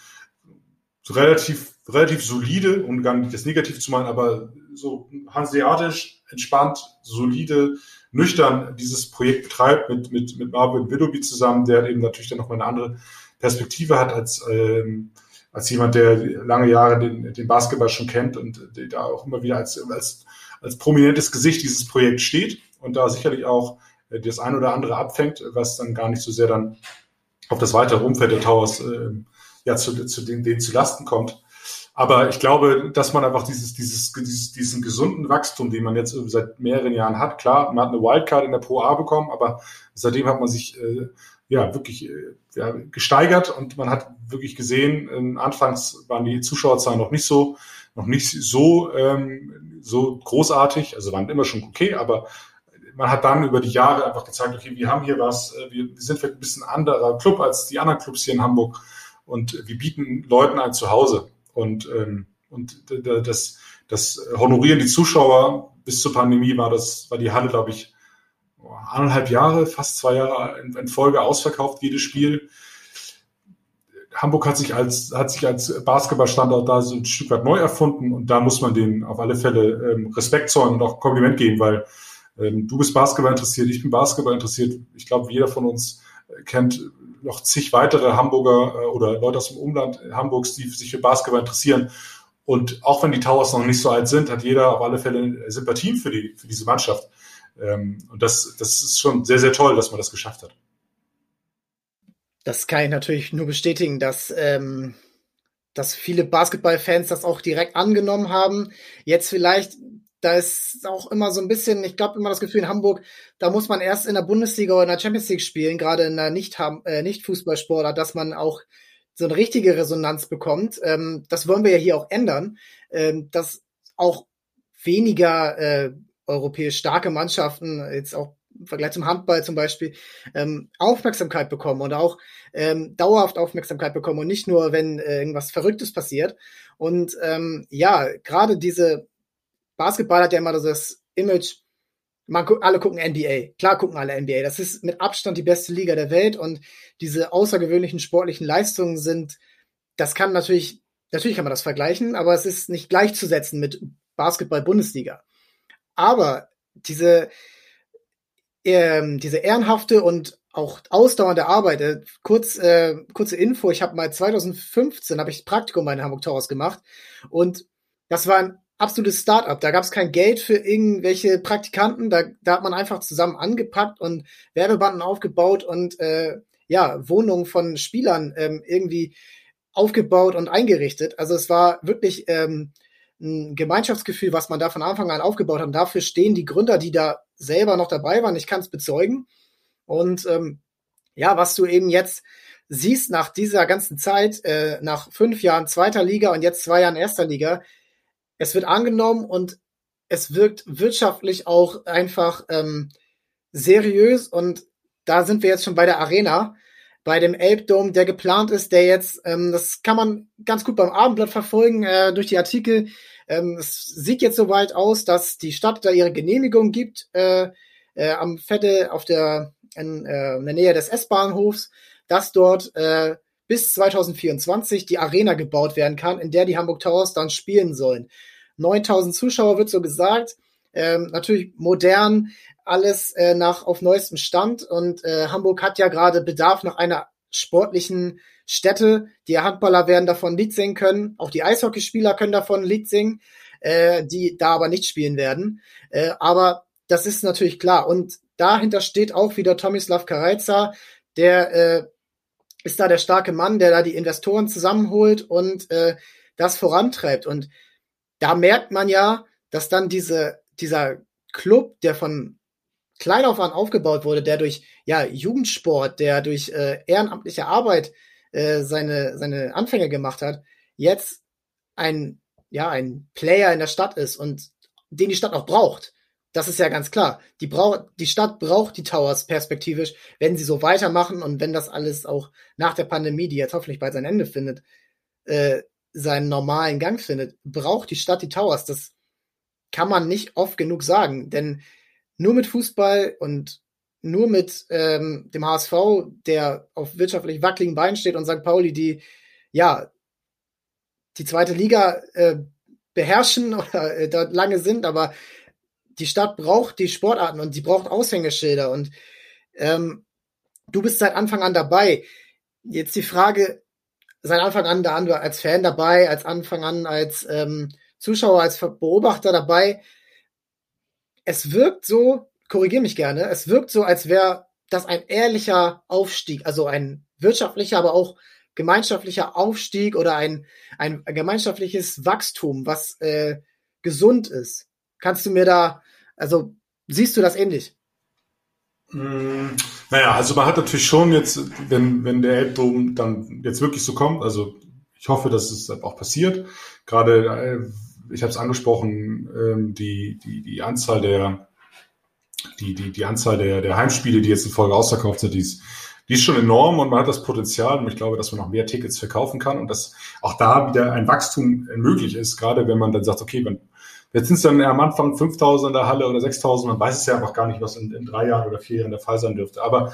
so relativ, relativ solide, um gar nicht das Negativ zu meinen, aber so hanseatisch, entspannt, solide, nüchtern dieses Projekt betreibt mit, mit, mit Marvin Willoughby zusammen, der eben natürlich dann nochmal eine andere Perspektive hat als, ähm, als jemand, der lange Jahre den, den Basketball schon kennt und da auch immer wieder als, als, als prominentes Gesicht dieses Projekt steht und da sicherlich auch äh, das ein oder andere abfängt, was dann gar nicht so sehr dann auf das weitere Umfeld der Towers äh, ja zu, zu den, denen zu Lasten kommt. Aber ich glaube, dass man einfach dieses, dieses, dieses, diesen gesunden Wachstum, den man jetzt seit mehreren Jahren hat, klar, man hat eine Wildcard in der Pro A bekommen, aber seitdem hat man sich äh, ja wirklich äh, ja, gesteigert und man hat wirklich gesehen, äh, anfangs waren die Zuschauerzahlen noch nicht so, noch nicht so, ähm, so großartig, also waren immer schon okay, aber man hat dann über die Jahre einfach gezeigt, okay, wir haben hier was, äh, wir, wir sind vielleicht ein bisschen anderer Club als die anderen Clubs hier in Hamburg und wir bieten Leuten ein Zuhause und, ähm, und das, das honorieren die Zuschauer. Bis zur Pandemie war das, war die Halle, glaube ich, anderthalb Jahre, fast zwei Jahre in, Folge ausverkauft, jedes Spiel. Hamburg hat sich als, hat sich als Basketballstandort da so ein Stück weit neu erfunden und da muss man denen auf alle Fälle ähm, Respekt zollen und auch Kompliment geben, weil ähm, du bist Basketball interessiert, ich bin Basketball interessiert. Ich glaube, jeder von uns äh, kennt noch zig weitere Hamburger äh, oder Leute aus dem Umland Hamburgs, die sich für Basketball interessieren. Und auch wenn die Towers noch nicht so alt sind, hat jeder auf alle Fälle Sympathien für, die, für diese Mannschaft. Ähm, und das, das ist schon sehr, sehr toll, dass man das geschafft hat. Das kann ich natürlich nur bestätigen, dass, ähm, dass viele Basketballfans das auch direkt angenommen haben. Jetzt vielleicht da ist auch immer so ein bisschen, ich glaube immer das Gefühl in Hamburg, da muss man erst in der Bundesliga oder in der Champions League spielen, gerade in der nicht äh, nicht dass man auch so eine richtige Resonanz bekommt. Ähm, das wollen wir ja hier auch ändern, ähm, dass auch weniger äh, europäisch starke Mannschaften jetzt auch im Vergleich zum Handball zum Beispiel ähm, Aufmerksamkeit bekommen und auch ähm, dauerhaft Aufmerksamkeit bekommen und nicht nur, wenn äh, irgendwas Verrücktes passiert. Und ähm, ja, gerade diese Basketball hat ja immer das Image, man alle gucken NBA. Klar gucken alle NBA. Das ist mit Abstand die beste Liga der Welt und diese außergewöhnlichen sportlichen Leistungen sind, das kann natürlich, natürlich kann man das vergleichen, aber es ist nicht gleichzusetzen mit Basketball-Bundesliga. Aber diese, ähm, diese ehrenhafte und auch ausdauernde Arbeit. Äh, kurz, äh, kurze Info, ich habe mal 2015 habe ich Praktikum bei den Hamburg Towers gemacht und das war ein absolutes Startup. Da gab es kein Geld für irgendwelche Praktikanten. Da, da hat man einfach zusammen angepackt und Werbebanden aufgebaut und äh, ja, Wohnungen von Spielern ähm, irgendwie aufgebaut und eingerichtet. Also es war wirklich ähm, ein Gemeinschaftsgefühl, was man da von Anfang an aufgebaut hat. Und dafür stehen die Gründer, die da selber noch dabei waren. Ich kann es bezeugen. Und ähm, ja, was du eben jetzt siehst nach dieser ganzen Zeit, äh, nach fünf Jahren zweiter Liga und jetzt zwei Jahren erster Liga, es wird angenommen und es wirkt wirtschaftlich auch einfach ähm, seriös und da sind wir jetzt schon bei der Arena, bei dem Elbdom, der geplant ist, der jetzt, ähm, das kann man ganz gut beim Abendblatt verfolgen äh, durch die Artikel. Ähm, es sieht jetzt soweit aus, dass die Stadt da ihre Genehmigung gibt äh, äh, am Fette auf der in, äh, in der Nähe des S-Bahnhofs, dass dort äh, bis 2024 die Arena gebaut werden kann, in der die Hamburg Towers dann spielen sollen. 9000 Zuschauer wird so gesagt. Ähm, natürlich modern, alles äh, nach auf neuestem Stand und äh, Hamburg hat ja gerade Bedarf nach einer sportlichen Stätte. Die Handballer werden davon Lied singen können, auch die Eishockeyspieler können davon Lied singen, äh, die da aber nicht spielen werden. Äh, aber das ist natürlich klar und dahinter steht auch wieder Tomislav Kareiza, der äh, ist da der starke Mann, der da die Investoren zusammenholt und äh, das vorantreibt und da merkt man ja, dass dann diese, dieser Club, der von klein auf an aufgebaut wurde, der durch ja, Jugendsport, der durch äh, ehrenamtliche Arbeit äh, seine, seine Anfänge gemacht hat, jetzt ein, ja, ein Player in der Stadt ist und den die Stadt auch braucht. Das ist ja ganz klar. Die, braucht, die Stadt braucht die Towers perspektivisch, wenn sie so weitermachen und wenn das alles auch nach der Pandemie, die jetzt hoffentlich bald sein Ende findet, äh, seinen normalen Gang findet, braucht die Stadt die Towers. Das kann man nicht oft genug sagen, denn nur mit Fußball und nur mit ähm, dem HSV, der auf wirtschaftlich wackeligen Beinen steht und St. Pauli, die ja die zweite Liga äh, beherrschen oder äh, dort lange sind, aber die Stadt braucht die Sportarten und sie braucht Aushängeschilder und ähm, du bist seit Anfang an dabei. Jetzt die Frage, seit Anfang an da als Fan dabei, als Anfang an als ähm, Zuschauer, als Beobachter dabei. Es wirkt so, korrigiere mich gerne, es wirkt so, als wäre das ein ehrlicher Aufstieg, also ein wirtschaftlicher, aber auch gemeinschaftlicher Aufstieg oder ein, ein gemeinschaftliches Wachstum, was äh, gesund ist. Kannst du mir da, also siehst du das ähnlich? Mm, naja, also man hat natürlich schon jetzt, wenn, wenn der Elbdom dann jetzt wirklich so kommt, also ich hoffe, dass es auch passiert. Gerade, äh, ich habe es angesprochen, ähm, die, die, die Anzahl der die, die, die Anzahl der, der Heimspiele, die jetzt in Folge ausverkauft sind, die ist, die ist schon enorm und man hat das Potenzial und ich glaube, dass man noch mehr Tickets verkaufen kann und dass auch da wieder ein Wachstum möglich ist, gerade wenn man dann sagt, okay, man Jetzt sind es dann am Anfang 5000 in der Halle oder 6000. Man weiß es ja einfach gar nicht, was in, in drei Jahren oder vier Jahren der Fall sein dürfte. Aber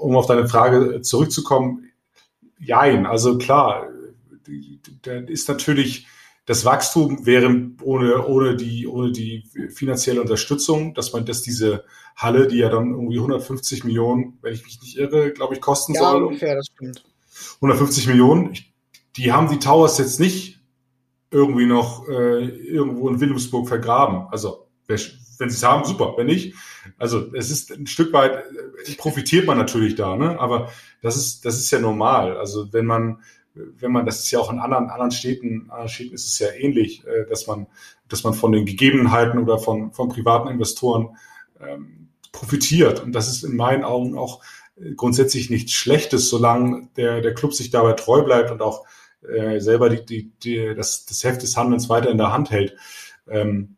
um auf deine Frage zurückzukommen, jein, also klar, da ist natürlich, das Wachstum wäre ohne, ohne die, ohne die finanzielle Unterstützung, dass man, dass diese Halle, die ja dann irgendwie 150 Millionen, wenn ich mich nicht irre, glaube ich, kosten ja, soll. Ungefähr, das stimmt. 150 Millionen, die haben die Towers jetzt nicht irgendwie noch äh, irgendwo in Wilhelmsburg vergraben. Also wenn sie es haben, super. Wenn nicht, also es ist ein Stück weit äh, profitiert man natürlich da, ne? Aber das ist das ist ja normal. Also wenn man wenn man, das ist ja auch in anderen, anderen Städten, anderen Städten ist es ja ähnlich, äh, dass man, dass man von den Gegebenheiten oder von, von privaten Investoren ähm, profitiert. Und das ist in meinen Augen auch äh, grundsätzlich nichts Schlechtes, solange der, der Club sich dabei treu bleibt und auch äh, selber die, die, die, das, das Heft des Handelns weiter in der Hand hält. Ähm,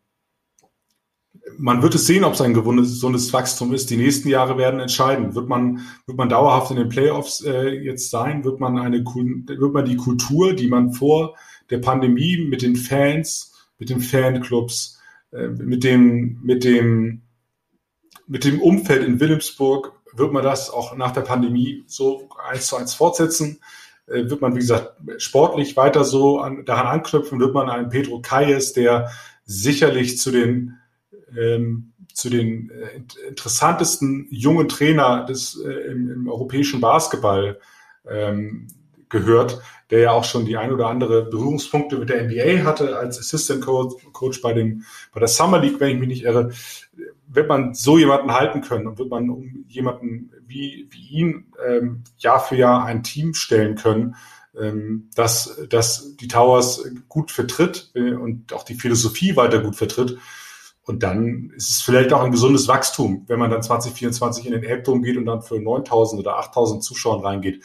man wird es sehen, ob es ein gesundes Wachstum ist. Die nächsten Jahre werden entscheiden. Wird man, wird man dauerhaft in den Playoffs äh, jetzt sein? Wird man eine, wird man die Kultur, die man vor der Pandemie mit den Fans, mit den Fanclubs, äh, mit dem, mit dem, mit dem Umfeld in Wilhelmsburg, wird man das auch nach der Pandemie so eins zu eins fortsetzen? Äh, wird man, wie gesagt, sportlich weiter so an, daran anknüpfen? Wird man einen Pedro Kayes, der sicherlich zu den ähm, zu den äh, interessantesten jungen Trainer des äh, im, im, europäischen Basketball ähm, gehört, der ja auch schon die ein oder andere Berührungspunkte mit der NBA hatte als Assistant Coach, Coach bei dem bei der Summer League, wenn ich mich nicht irre, wird man so jemanden halten können und wird man um jemanden wie, wie ihn ähm, Jahr für Jahr ein Team stellen können, ähm, dass, dass die Towers gut vertritt äh, und auch die Philosophie weiter gut vertritt und dann ist es vielleicht auch ein gesundes Wachstum, wenn man dann 2024 in den Elbturm geht und dann für 9000 oder 8000 Zuschauern reingeht.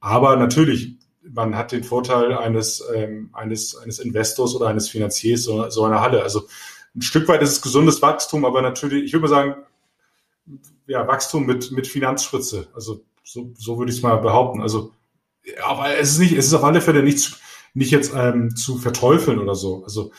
Aber natürlich, man hat den Vorteil eines, ähm, eines, eines Investors oder eines Finanziers so, so einer Halle. Also ein Stück weit ist es gesundes Wachstum, aber natürlich, ich würde mal sagen, ja, Wachstum mit, mit Finanzspritze. Also so, so würde ich es mal behaupten. Also, aber es ist nicht, es ist auf alle Fälle nicht, nicht jetzt ähm, zu verteufeln oder so. Also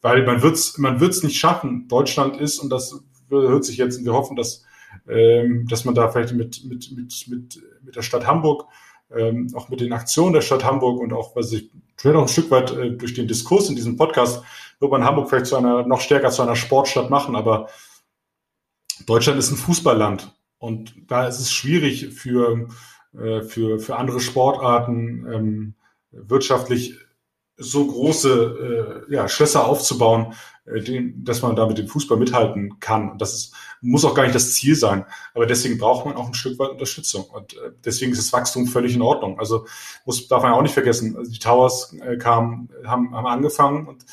weil man wird's, man wird's nicht schaffen. Deutschland ist, und das hört sich jetzt, und wir hoffen, dass, ähm, dass man da vielleicht mit, mit, mit, mit, mit der Stadt Hamburg, ähm, auch mit den Aktionen der Stadt Hamburg und auch, was ich vielleicht auch ein Stück weit äh, durch den Diskurs in diesem Podcast, wird man Hamburg vielleicht zu einer, noch stärker zu einer Sportstadt machen, aber Deutschland ist ein Fußballland und da ist es schwierig für, äh, für, für andere Sportarten ähm, wirtschaftlich so große äh, ja, Schlösser aufzubauen, äh, den, dass man da mit dem Fußball mithalten kann. Und das ist, muss auch gar nicht das Ziel sein. Aber deswegen braucht man auch ein Stück weit Unterstützung. Und äh, deswegen ist das Wachstum völlig in Ordnung. Also muss, darf man auch nicht vergessen, also die Towers äh, kamen, haben, haben angefangen und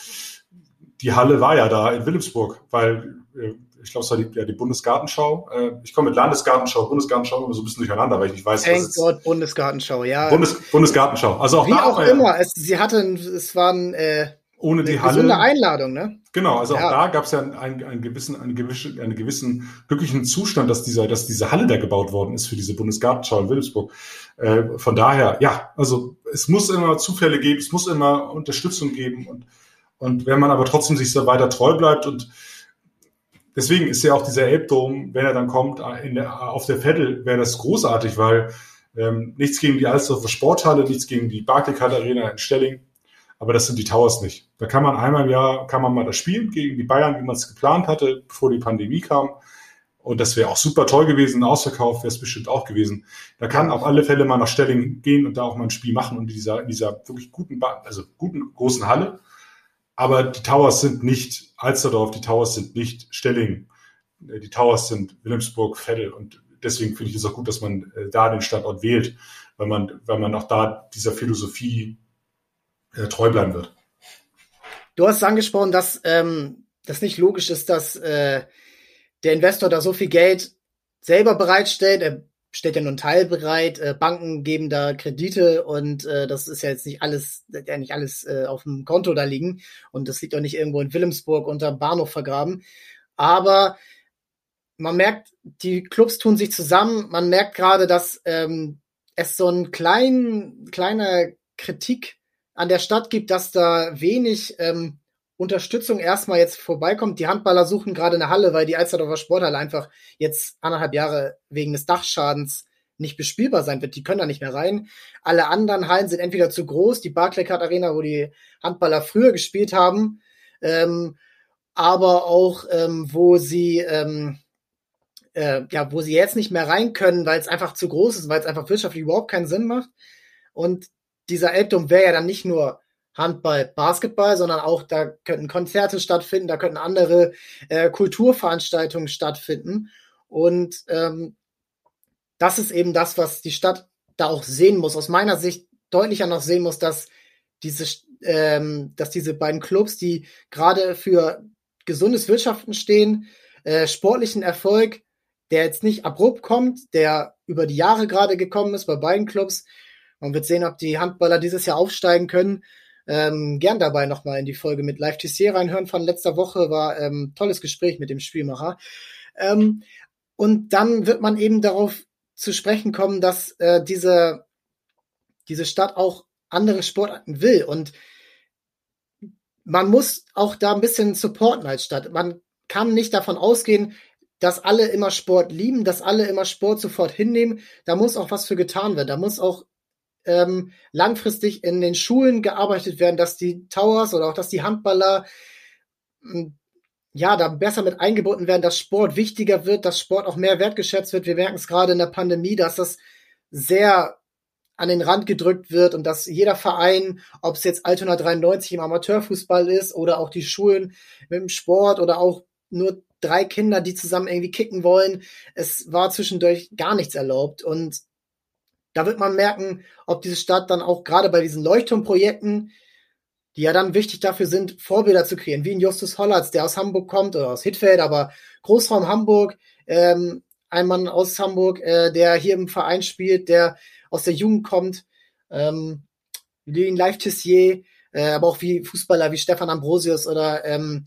die Halle war ja da in Wilhelmsburg, weil äh, ich glaube, es war die, ja, die Bundesgartenschau. Äh, ich komme mit Landesgartenschau, Bundesgartenschau immer so ein bisschen durcheinander, weil ich nicht weiß, Thank was God, Bundesgartenschau, ja. Bundes, Bundesgartenschau. Also auch Wie da auch immer. Es, sie hatten, es waren äh, ohne die Halle. Gesunde Einladung, ne? Genau, also ja. auch da gab es ja einen, einen, gewissen, einen gewissen, einen gewissen glücklichen Zustand, dass dieser, dass diese Halle da gebaut worden ist für diese Bundesgartenschau in Wilhelmsburg. Äh, von daher, ja, also es muss immer Zufälle geben, es muss immer Unterstützung geben und und wenn man aber trotzdem sich so weiter treu bleibt und deswegen ist ja auch dieser Elbdom, wenn er dann kommt, der, auf der Vettel, wäre das großartig, weil ähm, nichts gegen die Alsdorfer Sporthalle, nichts gegen die Barclaycard Arena in Stelling, aber das sind die Towers nicht. Da kann man einmal im Jahr, kann man mal das spielen gegen die Bayern, wie man es geplant hatte, bevor die Pandemie kam. Und das wäre auch super toll gewesen. Ausverkauf wäre es bestimmt auch gewesen. Da kann auf alle Fälle mal nach Stelling gehen und da auch mal ein Spiel machen und in dieser, in dieser wirklich guten, also guten großen Halle. Aber die Towers sind nicht Alsterdorf, die Towers sind nicht Stelling, äh, die Towers sind Wilhelmsburg, Veddel und deswegen finde ich es auch gut, dass man äh, da den Standort wählt, weil man, weil man auch da dieser Philosophie äh, treu bleiben wird. Du hast angesprochen, dass ähm, das nicht logisch ist, dass äh, der Investor da so viel Geld selber bereitstellt. Er stellt ja nur einen Teil bereit, äh, Banken geben da Kredite und äh, das ist ja jetzt nicht alles, ja nicht alles äh, auf dem Konto da liegen und das liegt auch nicht irgendwo in Wilhelmsburg unter Bahnhof vergraben. Aber man merkt, die Clubs tun sich zusammen. Man merkt gerade, dass ähm, es so einen kleinen, kleiner Kritik an der Stadt gibt, dass da wenig ähm, Unterstützung erstmal jetzt vorbeikommt. Die Handballer suchen gerade eine Halle, weil die Alsterdorfer Sporthalle einfach jetzt anderthalb Jahre wegen des Dachschadens nicht bespielbar sein wird. Die können da nicht mehr rein. Alle anderen Hallen sind entweder zu groß, die Barclaycard Arena, wo die Handballer früher gespielt haben, ähm, aber auch ähm, wo sie ähm, äh, ja, wo sie jetzt nicht mehr rein können, weil es einfach zu groß ist, weil es einfach wirtschaftlich überhaupt keinen Sinn macht. Und dieser Elbdom wäre ja dann nicht nur Handball, Basketball, sondern auch da könnten Konzerte stattfinden, da könnten andere äh, Kulturveranstaltungen stattfinden. Und ähm, das ist eben das, was die Stadt da auch sehen muss. Aus meiner Sicht deutlicher noch sehen muss, dass diese, ähm, dass diese beiden Clubs, die gerade für gesundes Wirtschaften stehen, äh, sportlichen Erfolg, der jetzt nicht abrupt kommt, der über die Jahre gerade gekommen ist bei beiden Clubs. Man wird sehen, ob die Handballer dieses Jahr aufsteigen können. Ähm, gern dabei nochmal in die Folge mit Live TC reinhören von letzter Woche. War ähm, tolles Gespräch mit dem Spielmacher. Ähm, und dann wird man eben darauf zu sprechen kommen, dass äh, diese, diese Stadt auch andere Sportarten will. Und man muss auch da ein bisschen supporten als Stadt. Man kann nicht davon ausgehen, dass alle immer Sport lieben, dass alle immer Sport sofort hinnehmen. Da muss auch was für getan werden. Da muss auch ähm, langfristig in den Schulen gearbeitet werden, dass die Towers oder auch dass die Handballer hm, ja da besser mit eingebunden werden, dass Sport wichtiger wird, dass Sport auch mehr wertgeschätzt wird. Wir merken es gerade in der Pandemie, dass das sehr an den Rand gedrückt wird und dass jeder Verein, ob es jetzt Altona 93 im Amateurfußball ist oder auch die Schulen mit dem Sport oder auch nur drei Kinder, die zusammen irgendwie kicken wollen, es war zwischendurch gar nichts erlaubt und da wird man merken, ob diese Stadt dann auch gerade bei diesen Leuchtturmprojekten, die ja dann wichtig dafür sind, Vorbilder zu kreieren, wie ein Justus Hollatz, der aus Hamburg kommt oder aus Hittfeld, aber Großraum Hamburg, ähm, ein Mann aus Hamburg, äh, der hier im Verein spielt, der aus der Jugend kommt, ähm, wie Live Tissier, äh, aber auch wie Fußballer wie Stefan Ambrosius oder ähm,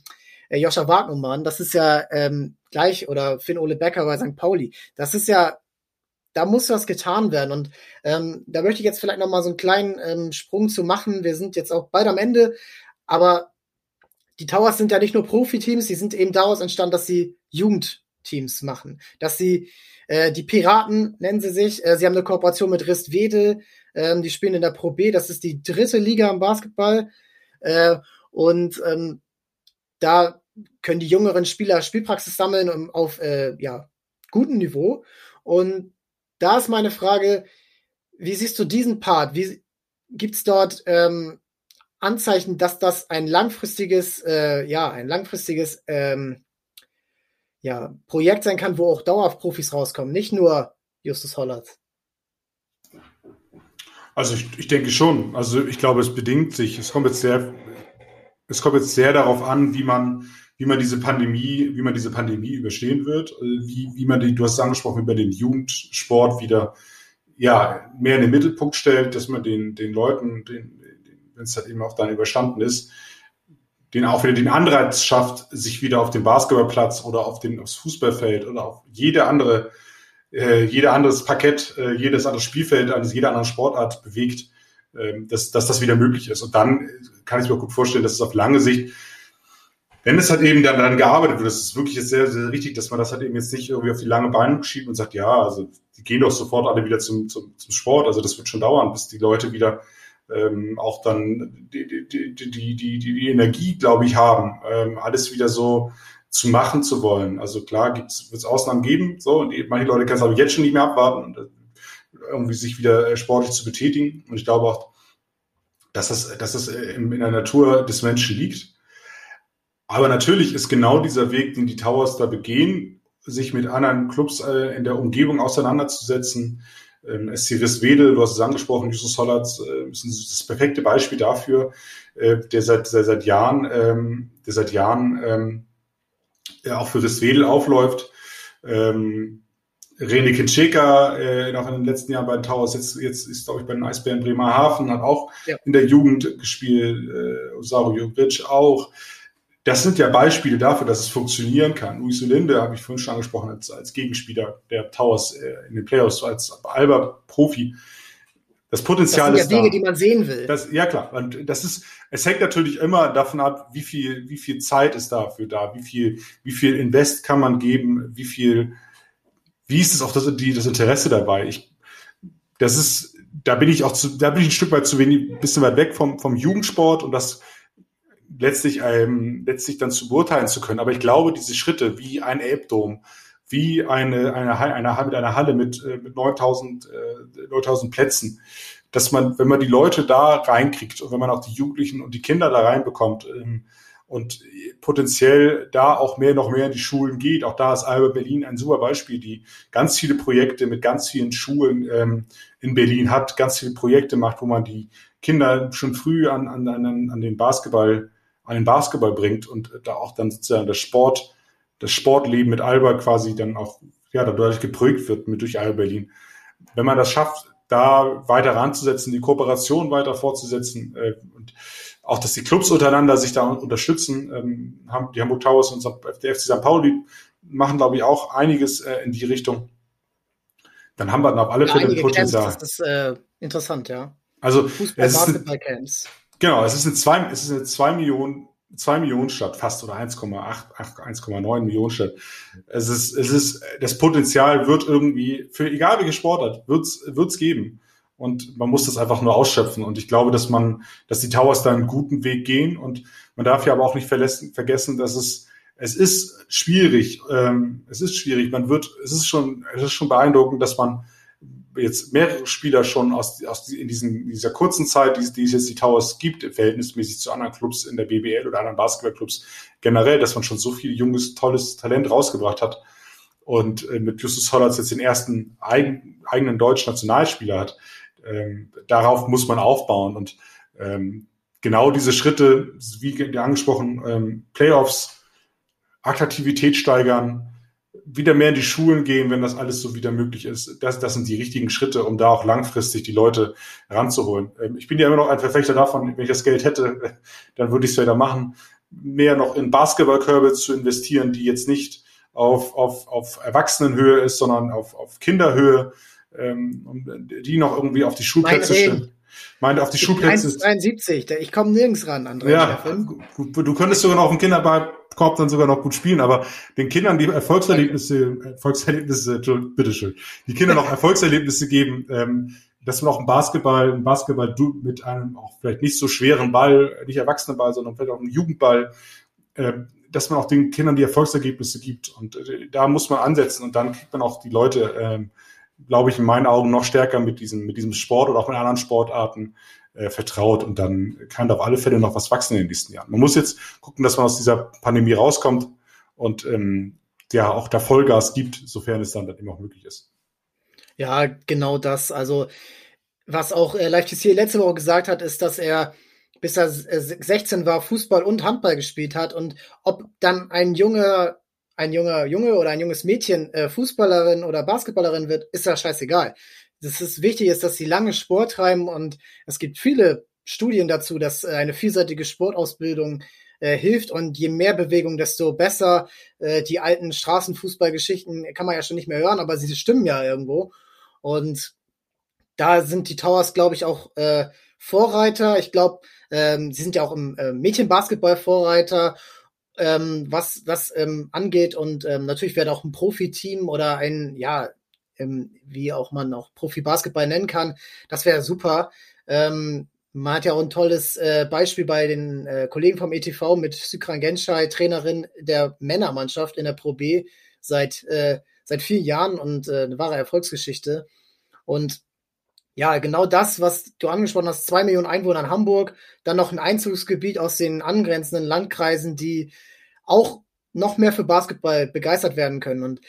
äh, Joscha Wagnumann, das ist ja ähm, gleich, oder Finn Ole Becker bei St. Pauli, das ist ja da muss was getan werden. Und ähm, da möchte ich jetzt vielleicht noch mal so einen kleinen ähm, Sprung zu machen. Wir sind jetzt auch bald am Ende, aber die Towers sind ja nicht nur Profiteams, die sind eben daraus entstanden, dass sie Jugendteams machen, dass sie äh, die Piraten nennen sie sich. Äh, sie haben eine Kooperation mit Rist Wedel. Ähm, die spielen in der Pro B. Das ist die dritte Liga im Basketball. Äh, und ähm, da können die jüngeren Spieler Spielpraxis sammeln um, auf äh, ja, gutem Niveau. Und da ist meine Frage, wie siehst du diesen Part? Wie gibt's dort ähm, Anzeichen, dass das ein langfristiges, äh, ja, ein langfristiges ähm, ja, Projekt sein kann, wo auch dauerhaft Profis rauskommen, nicht nur Justus Hollert? Also ich, ich denke schon. Also ich glaube, es bedingt sich. Es kommt jetzt sehr, es kommt jetzt sehr darauf an, wie man wie man diese Pandemie, wie man diese Pandemie überstehen wird, äh, wie, wie man die, du hast es angesprochen, über den Jugendsport wieder ja, mehr in den Mittelpunkt stellt, dass man den, den Leuten, den, wenn es halt eben auch dann überstanden ist, den auch wieder den Anreiz schafft, sich wieder auf den Basketballplatz oder auf den, aufs Fußballfeld oder auf jede andere, äh, jede anderes Parkett, äh, jedes andere Spielfeld eines jeder anderen Sportart bewegt, äh, dass, dass das wieder möglich ist. Und dann kann ich mir gut vorstellen, dass es auf lange Sicht wenn es halt eben dann, dann gearbeitet wird, das ist wirklich sehr, sehr wichtig, dass man das halt eben jetzt nicht irgendwie auf die lange Beine schiebt und sagt, ja, also die gehen doch sofort alle wieder zum, zum, zum Sport. Also das wird schon dauern, bis die Leute wieder ähm, auch dann die, die, die, die, die, Energie, glaube ich, haben, ähm, alles wieder so zu machen zu wollen. Also klar wird es Ausnahmen geben, so, und manche Leute können es aber jetzt schon nicht mehr abwarten irgendwie sich wieder äh, sportlich zu betätigen. Und ich glaube auch, dass das, dass das äh, in der Natur des Menschen liegt aber natürlich ist genau dieser Weg, den die Towers da begehen, sich mit anderen Clubs äh, in der Umgebung auseinanderzusetzen. Ähm, SC Wedel, du hast es angesprochen, Justus Hollatz äh, ist das perfekte Beispiel dafür, äh, der seit, der seit Jahren, ähm, der seit Jahren ähm, ja, auch für Wedel aufläuft. Ähm, René Kitscheka, äh, noch in den letzten Jahren bei den Towers, jetzt, jetzt ist, glaube ich, bei den Eisbären Bremerhaven, hat auch ja. in der Jugend gespielt, äh, Osaru Jovic auch das sind ja Beispiele dafür, dass es funktionieren kann. Luis Linde habe ich vorhin schon angesprochen als, als Gegenspieler der Towers äh, in den Playoffs, als Alba Profi. Das Potenzial das sind ja Dinge, die man sehen will. Das, ja klar, und das ist, es hängt natürlich immer davon ab, wie viel, wie viel Zeit ist dafür da, wie viel, wie viel Invest kann man geben, wie viel, wie ist es auch das, die, das Interesse dabei? Ich, das ist, da bin ich auch zu, da bin ich ein Stück weit zu wenig, bisschen weit weg vom, vom Jugendsport und das letztlich, ähm, letztlich dann zu beurteilen zu können. Aber ich glaube, diese Schritte wie ein Elbdom, wie eine, eine, eine, mit einer Halle mit, äh, mit 9000, äh, 9000 Plätzen, dass man, wenn man die Leute da reinkriegt und wenn man auch die Jugendlichen und die Kinder da reinbekommt ähm, und potenziell da auch mehr, noch mehr in die Schulen geht. Auch da ist Alba Berlin ein super Beispiel, die ganz viele Projekte mit ganz vielen Schulen ähm, in Berlin hat, ganz viele Projekte macht, wo man die Kinder schon früh an, an, an, an den Basketball, an den Basketball bringt und da auch dann sozusagen das Sport, das Sportleben mit Alba quasi dann auch ja dadurch geprägt wird mit durch Alba Berlin. Wenn man das schafft, da weiter ranzusetzen, die Kooperation weiter fortzusetzen äh, und auch, dass die Clubs untereinander sich da unterstützen. Ähm, haben, die Hamburg Towers und der FC St. Pauli machen, glaube ich, auch einiges äh, in die Richtung. Dann haben wir dann auf alle Fälle ein Potenzial. Das ist äh, interessant, ja. Also Fußball, Basketball-Camps. Genau, es ist eine zwei, es ist eine zwei Millionen, zwei Millionen Stadt, fast oder 1,8, 1,9 Millionen Stadt. Es ist, es ist, das Potenzial wird irgendwie, für egal welche Sportart, wird's, wird's geben. Und man muss das einfach nur ausschöpfen. Und ich glaube, dass man, dass die Towers da einen guten Weg gehen. Und man darf ja aber auch nicht vergessen, dass es, es ist schwierig. Ähm, es ist schwierig. Man wird, es ist schon, es ist schon beeindruckend, dass man jetzt mehrere Spieler schon aus, aus in, diesen, dieser kurzen Zeit, die, die es jetzt die Towers gibt, verhältnismäßig zu anderen Clubs in der BBL oder anderen Basketballclubs generell, dass man schon so viel junges, tolles Talent rausgebracht hat und äh, mit Justus Hollatz jetzt den ersten eigen, eigenen deutschen Nationalspieler hat. Ähm, darauf muss man aufbauen und ähm, genau diese Schritte, wie angesprochen, ähm, Playoffs, Attraktivität steigern, wieder mehr in die Schulen gehen, wenn das alles so wieder möglich ist. Das, das sind die richtigen Schritte, um da auch langfristig die Leute ranzuholen. Ähm, ich bin ja immer noch ein Verfechter davon, wenn ich das Geld hätte, dann würde ich es ja da machen, mehr noch in Basketballkörbe zu investieren, die jetzt nicht auf, auf, auf Erwachsenenhöhe ist, sondern auf, auf Kinderhöhe, ähm, um die noch irgendwie auf die Schulplätze stellen. Meinte auf die Schulplätze. 73, ich komme nirgends ran, André. Ja, du, du könntest sogar noch auf dem Kinderball Korb dann sogar noch gut spielen, aber den Kindern die Erfolgserlebnisse, Erfolgserlebnisse, bitteschön, die Kinder noch Erfolgserlebnisse geben, ähm, dass man auch ein Basketball, ein Basketball mit einem auch vielleicht nicht so schweren Ball, nicht erwachsenen Ball, sondern vielleicht auch einen Jugendball, äh, dass man auch den Kindern die Erfolgsergebnisse gibt. Und äh, da muss man ansetzen und dann kriegt man auch die Leute, äh, glaube ich, in meinen Augen noch stärker mit diesem, mit diesem Sport oder auch mit anderen Sportarten äh, vertraut und dann kann da auf alle Fälle noch was wachsen in den nächsten Jahren. Man muss jetzt gucken, dass man aus dieser Pandemie rauskommt und ähm, ja auch da Vollgas gibt, sofern es dann, dann immer auch möglich ist. Ja, genau das. Also was auch äh, Live TC letzte Woche gesagt hat, ist, dass er bis er 16 war, Fußball und Handball gespielt hat und ob dann ein junger ein junger Junge oder ein junges Mädchen äh, Fußballerin oder Basketballerin wird, ist ja scheißegal das ist wichtig ist, dass sie lange Sport treiben und es gibt viele Studien dazu, dass äh, eine vielseitige Sportausbildung äh, hilft und je mehr Bewegung, desto besser. Äh, die alten Straßenfußballgeschichten kann man ja schon nicht mehr hören, aber sie stimmen ja irgendwo. Und da sind die Towers, glaube ich, auch Vorreiter. Ich glaube, ähm, sie sind ja auch im Mädchenbasketball Vorreiter, ähm, was was ähm, angeht. Und ähm, natürlich wäre auch ein Profiteam oder ein ja ähm, wie auch man auch Profi-Basketball nennen kann. Das wäre super. Ähm, man hat ja auch ein tolles äh, Beispiel bei den äh, Kollegen vom ETV mit Sykran Genschei, Trainerin der Männermannschaft in der Pro B seit, äh, seit vier Jahren und äh, eine wahre Erfolgsgeschichte. Und ja, genau das, was du angesprochen hast, zwei Millionen Einwohner in Hamburg, dann noch ein Einzugsgebiet aus den angrenzenden Landkreisen, die auch noch mehr für Basketball begeistert werden können. Und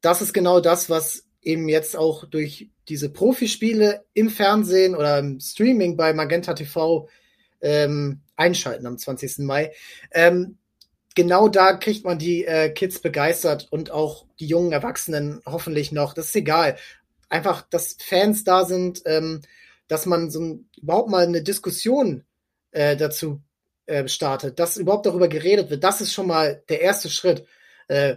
das ist genau das, was eben jetzt auch durch diese Profispiele im Fernsehen oder im Streaming bei Magenta TV ähm, einschalten am 20. Mai. Ähm, genau da kriegt man die äh, Kids begeistert und auch die jungen Erwachsenen hoffentlich noch. Das ist egal. Einfach, dass Fans da sind, ähm, dass man so ein, überhaupt mal eine Diskussion äh, dazu äh, startet, dass überhaupt darüber geredet wird. Das ist schon mal der erste Schritt. Äh,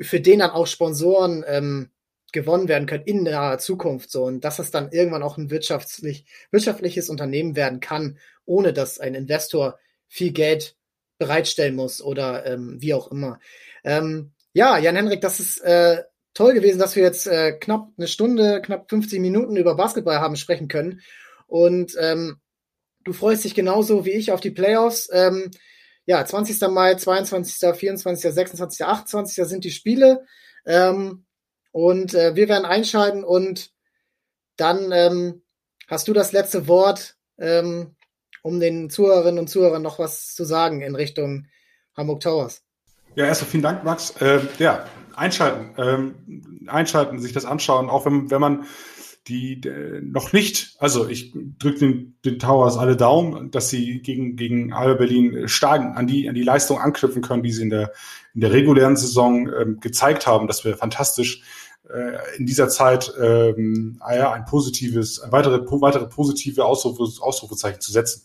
für den dann auch Sponsoren ähm, gewonnen werden können in der Zukunft so und dass es dann irgendwann auch ein wirtschaftlich, wirtschaftliches Unternehmen werden kann, ohne dass ein Investor viel Geld bereitstellen muss oder ähm, wie auch immer. Ähm, ja, Jan Henrik, das ist äh, toll gewesen, dass wir jetzt äh, knapp eine Stunde, knapp 50 Minuten über Basketball haben sprechen können. Und ähm, du freust dich genauso wie ich auf die Playoffs. Ähm, ja, 20. Mai, 22., 24., 26., 28. sind die Spiele. Ähm, und äh, wir werden einschalten und dann ähm, hast du das letzte Wort. Ähm, um den Zuhörerinnen und Zuhörern noch was zu sagen in Richtung Hamburg Towers. Ja, erstmal vielen Dank, Max. Äh, ja, einschalten, ähm, einschalten, sich das anschauen, auch wenn, wenn man die äh, noch nicht, also ich drücke den, den Towers alle Daumen, dass sie gegen, gegen Alba Berlin stark an die, an die Leistung anknüpfen können, die sie in der, in der regulären Saison ähm, gezeigt haben. Das wäre fantastisch äh, in dieser Zeit ähm, ah ein positives, weitere, weitere positive Ausrufe, Ausrufezeichen zu setzen.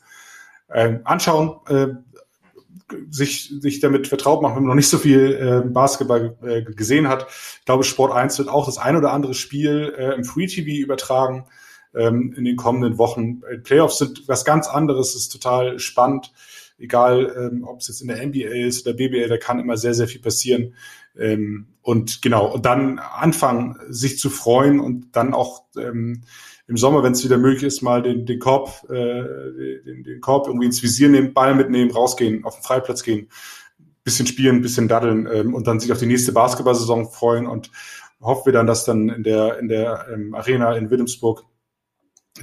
Ähm, anschauen, äh, sich, sich damit vertraut machen, wenn man noch nicht so viel äh, Basketball äh, gesehen hat. Ich glaube, Sport 1 wird auch das ein oder andere Spiel äh, im Free TV übertragen ähm, in den kommenden Wochen. Äh, Playoffs sind was ganz anderes, ist total spannend. Egal, ähm, ob es jetzt in der NBA ist oder BBL, da kann immer sehr, sehr viel passieren. Ähm, und genau, und dann anfangen, sich zu freuen und dann auch ähm, im Sommer, wenn es wieder möglich ist, mal den, den Korb, äh, den, den Korb irgendwie ins Visier nehmen, Ball mitnehmen, rausgehen, auf den Freiplatz gehen, bisschen spielen, bisschen daddeln ähm, und dann sich auf die nächste Basketball-Saison freuen und hoffen wir dann, dass dann in der, in der ähm, Arena in Wilhelmsburg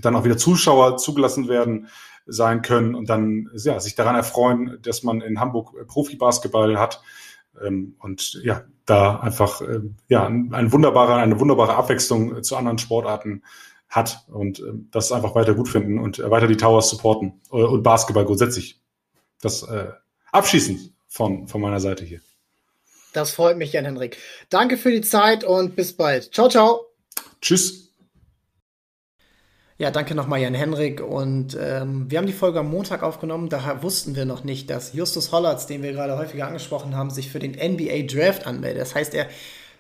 dann auch wieder Zuschauer zugelassen werden sein können und dann ja, sich daran erfreuen, dass man in Hamburg Profi-Basketball hat ähm, und ja, da einfach äh, ja, ein, ein wunderbarer, eine wunderbare Abwechslung zu anderen Sportarten hat und äh, das einfach weiter gut finden und äh, weiter die Towers supporten äh, und Basketball grundsätzlich. Das äh, abschließend von, von meiner Seite hier. Das freut mich, Jan Henrik. Danke für die Zeit und bis bald. Ciao, ciao. Tschüss. Ja, danke nochmal, Jan Henrik. Und ähm, wir haben die Folge am Montag aufgenommen. Daher wussten wir noch nicht, dass Justus Hollatz, den wir gerade häufiger angesprochen haben, sich für den NBA Draft anmeldet. Das heißt, er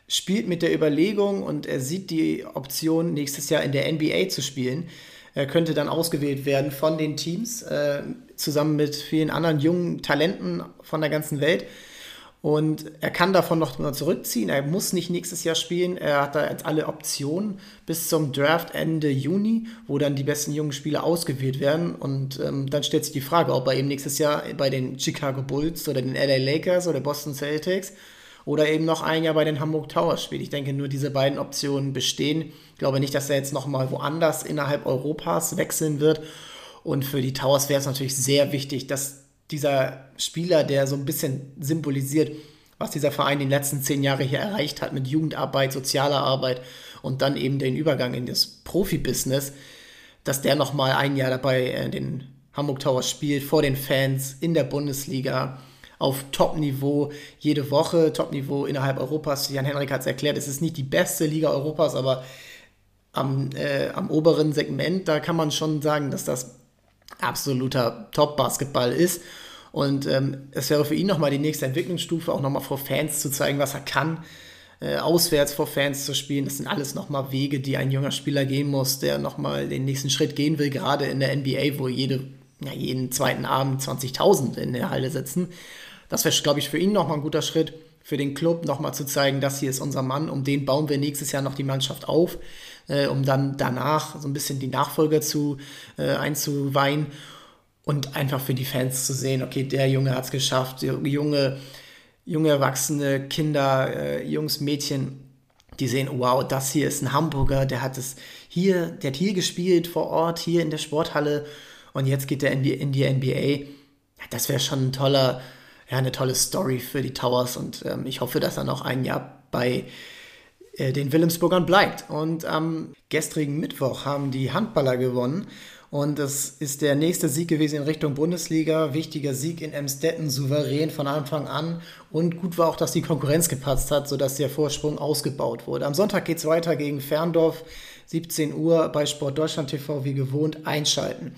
spielt mit der Überlegung und er sieht die Option, nächstes Jahr in der NBA zu spielen. Er könnte dann ausgewählt werden von den Teams, äh, zusammen mit vielen anderen jungen Talenten von der ganzen Welt. Und er kann davon noch zurückziehen. Er muss nicht nächstes Jahr spielen. Er hat da jetzt alle Optionen bis zum Draft Ende Juni, wo dann die besten jungen Spieler ausgewählt werden. Und ähm, dann stellt sich die Frage, ob er eben nächstes Jahr bei den Chicago Bulls oder den LA Lakers oder Boston Celtics oder eben noch ein Jahr bei den Hamburg Towers spielt. Ich denke, nur diese beiden Optionen bestehen. Ich glaube nicht, dass er jetzt nochmal woanders innerhalb Europas wechseln wird. Und für die Towers wäre es natürlich sehr wichtig, dass dieser Spieler, der so ein bisschen symbolisiert, was dieser Verein die letzten zehn Jahre hier erreicht hat mit Jugendarbeit, sozialer Arbeit und dann eben den Übergang in das Profibusiness, dass der nochmal ein Jahr dabei in den Hamburg Towers spielt, vor den Fans, in der Bundesliga auf Top-Niveau jede Woche, Top-Niveau innerhalb Europas. Jan-Henrik hat es erklärt, es ist nicht die beste Liga Europas, aber am, äh, am oberen Segment, da kann man schon sagen, dass das absoluter Top-Basketball ist. Und ähm, es wäre für ihn nochmal die nächste Entwicklungsstufe, auch nochmal vor Fans zu zeigen, was er kann, äh, auswärts vor Fans zu spielen. Das sind alles nochmal Wege, die ein junger Spieler gehen muss, der nochmal den nächsten Schritt gehen will, gerade in der NBA, wo jede, ja, jeden zweiten Abend 20.000 in der Halle sitzen. Das wäre, glaube ich, für ihn nochmal ein guter Schritt, für den Club nochmal zu zeigen, das hier ist unser Mann, um den bauen wir nächstes Jahr noch die Mannschaft auf, äh, um dann danach so ein bisschen die Nachfolger zu äh, einzuweihen und einfach für die Fans zu sehen, okay, der Junge hat es geschafft, junge, junge Erwachsene, Kinder, äh, Jungs, Mädchen, die sehen, wow, das hier ist ein Hamburger, der hat es hier, der hat hier gespielt vor Ort, hier in der Sporthalle und jetzt geht er in die, in die NBA. Das wäre schon ein toller, ja, eine tolle Story für die Towers und ähm, ich hoffe, dass er noch ein Jahr bei äh, den Wilhelmsburgern bleibt. Und am gestrigen Mittwoch haben die Handballer gewonnen und das ist der nächste Sieg gewesen in Richtung Bundesliga. Wichtiger Sieg in Emstetten, souverän von Anfang an. Und gut war auch, dass die Konkurrenz gepatzt hat, sodass der Vorsprung ausgebaut wurde. Am Sonntag geht es weiter gegen Ferndorf. 17 Uhr bei Sport Deutschland TV wie gewohnt einschalten.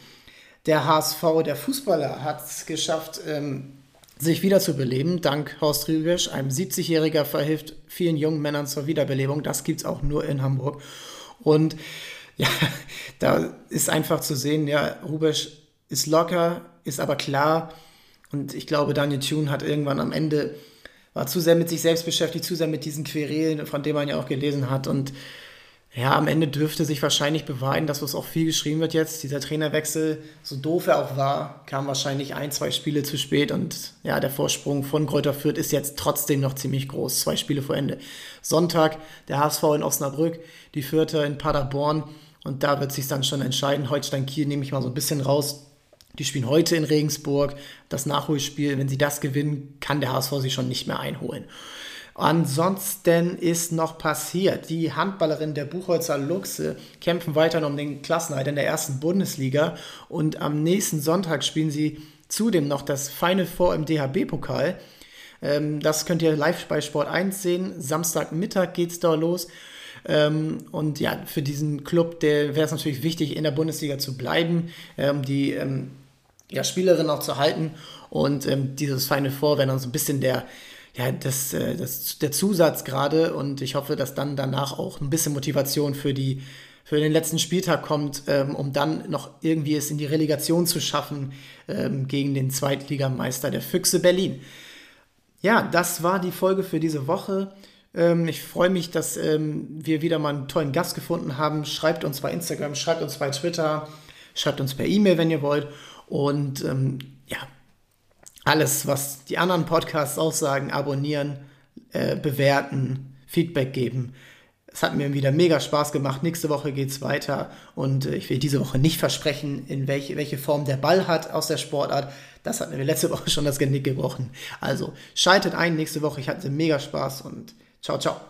Der HSV, der Fußballer, hat es geschafft, ähm, sich wiederzubeleben. Dank Horst Rübesch, einem 70-Jähriger, verhilft vielen jungen Männern zur Wiederbelebung. Das gibt es auch nur in Hamburg. Und ja, da ist einfach zu sehen, ja, Rubesch ist locker, ist aber klar. Und ich glaube, Daniel Thune hat irgendwann am Ende, war zu sehr mit sich selbst beschäftigt, zu sehr mit diesen Querelen, von denen man ja auch gelesen hat. Und ja, am Ende dürfte sich wahrscheinlich beweisen, dass was auch viel geschrieben wird jetzt. Dieser Trainerwechsel, so doof er auch war, kam wahrscheinlich ein, zwei Spiele zu spät und ja, der Vorsprung von Kräuter Fürth ist jetzt trotzdem noch ziemlich groß. Zwei Spiele vor Ende. Sonntag der HSV in Osnabrück, die Fürther in Paderborn und da wird sich dann schon entscheiden. Holstein Kiel nehme ich mal so ein bisschen raus. Die spielen heute in Regensburg. Das Nachholspiel, wenn sie das gewinnen, kann der HSV sich schon nicht mehr einholen. Ansonsten ist noch passiert, die Handballerin der Buchholzer Luchse kämpfen weiter um den Klassenhalt in der ersten Bundesliga und am nächsten Sonntag spielen sie zudem noch das Final Four im DHB-Pokal. Ähm, das könnt ihr live bei Sport 1 sehen. Samstagmittag geht es da los. Ähm, und ja, für diesen Club, wäre es natürlich wichtig, in der Bundesliga zu bleiben, um ähm, die ja, Spielerin auch zu halten. Und dieses Final Four wäre dann so ein bisschen der, ja, das, äh, das, der Zusatz gerade. Und ich hoffe, dass dann danach auch ein bisschen Motivation für die für den letzten Spieltag kommt, ähm, um dann noch irgendwie es in die Relegation zu schaffen ähm, gegen den Zweitligameister der Füchse Berlin. Ja, das war die Folge für diese Woche. Ähm, ich freue mich, dass ähm, wir wieder mal einen tollen Gast gefunden haben. Schreibt uns bei Instagram, schreibt uns bei Twitter, schreibt uns per E-Mail, wenn ihr wollt. Und ähm, ja, alles, was die anderen Podcasts auch sagen, abonnieren, äh, bewerten, Feedback geben. Es hat mir wieder mega Spaß gemacht. Nächste Woche geht es weiter und äh, ich will diese Woche nicht versprechen, in welche, welche Form der Ball hat aus der Sportart. Das hat mir letzte Woche schon das Genick gebrochen. Also schaltet ein nächste Woche. Ich hatte mega Spaß und ciao, ciao.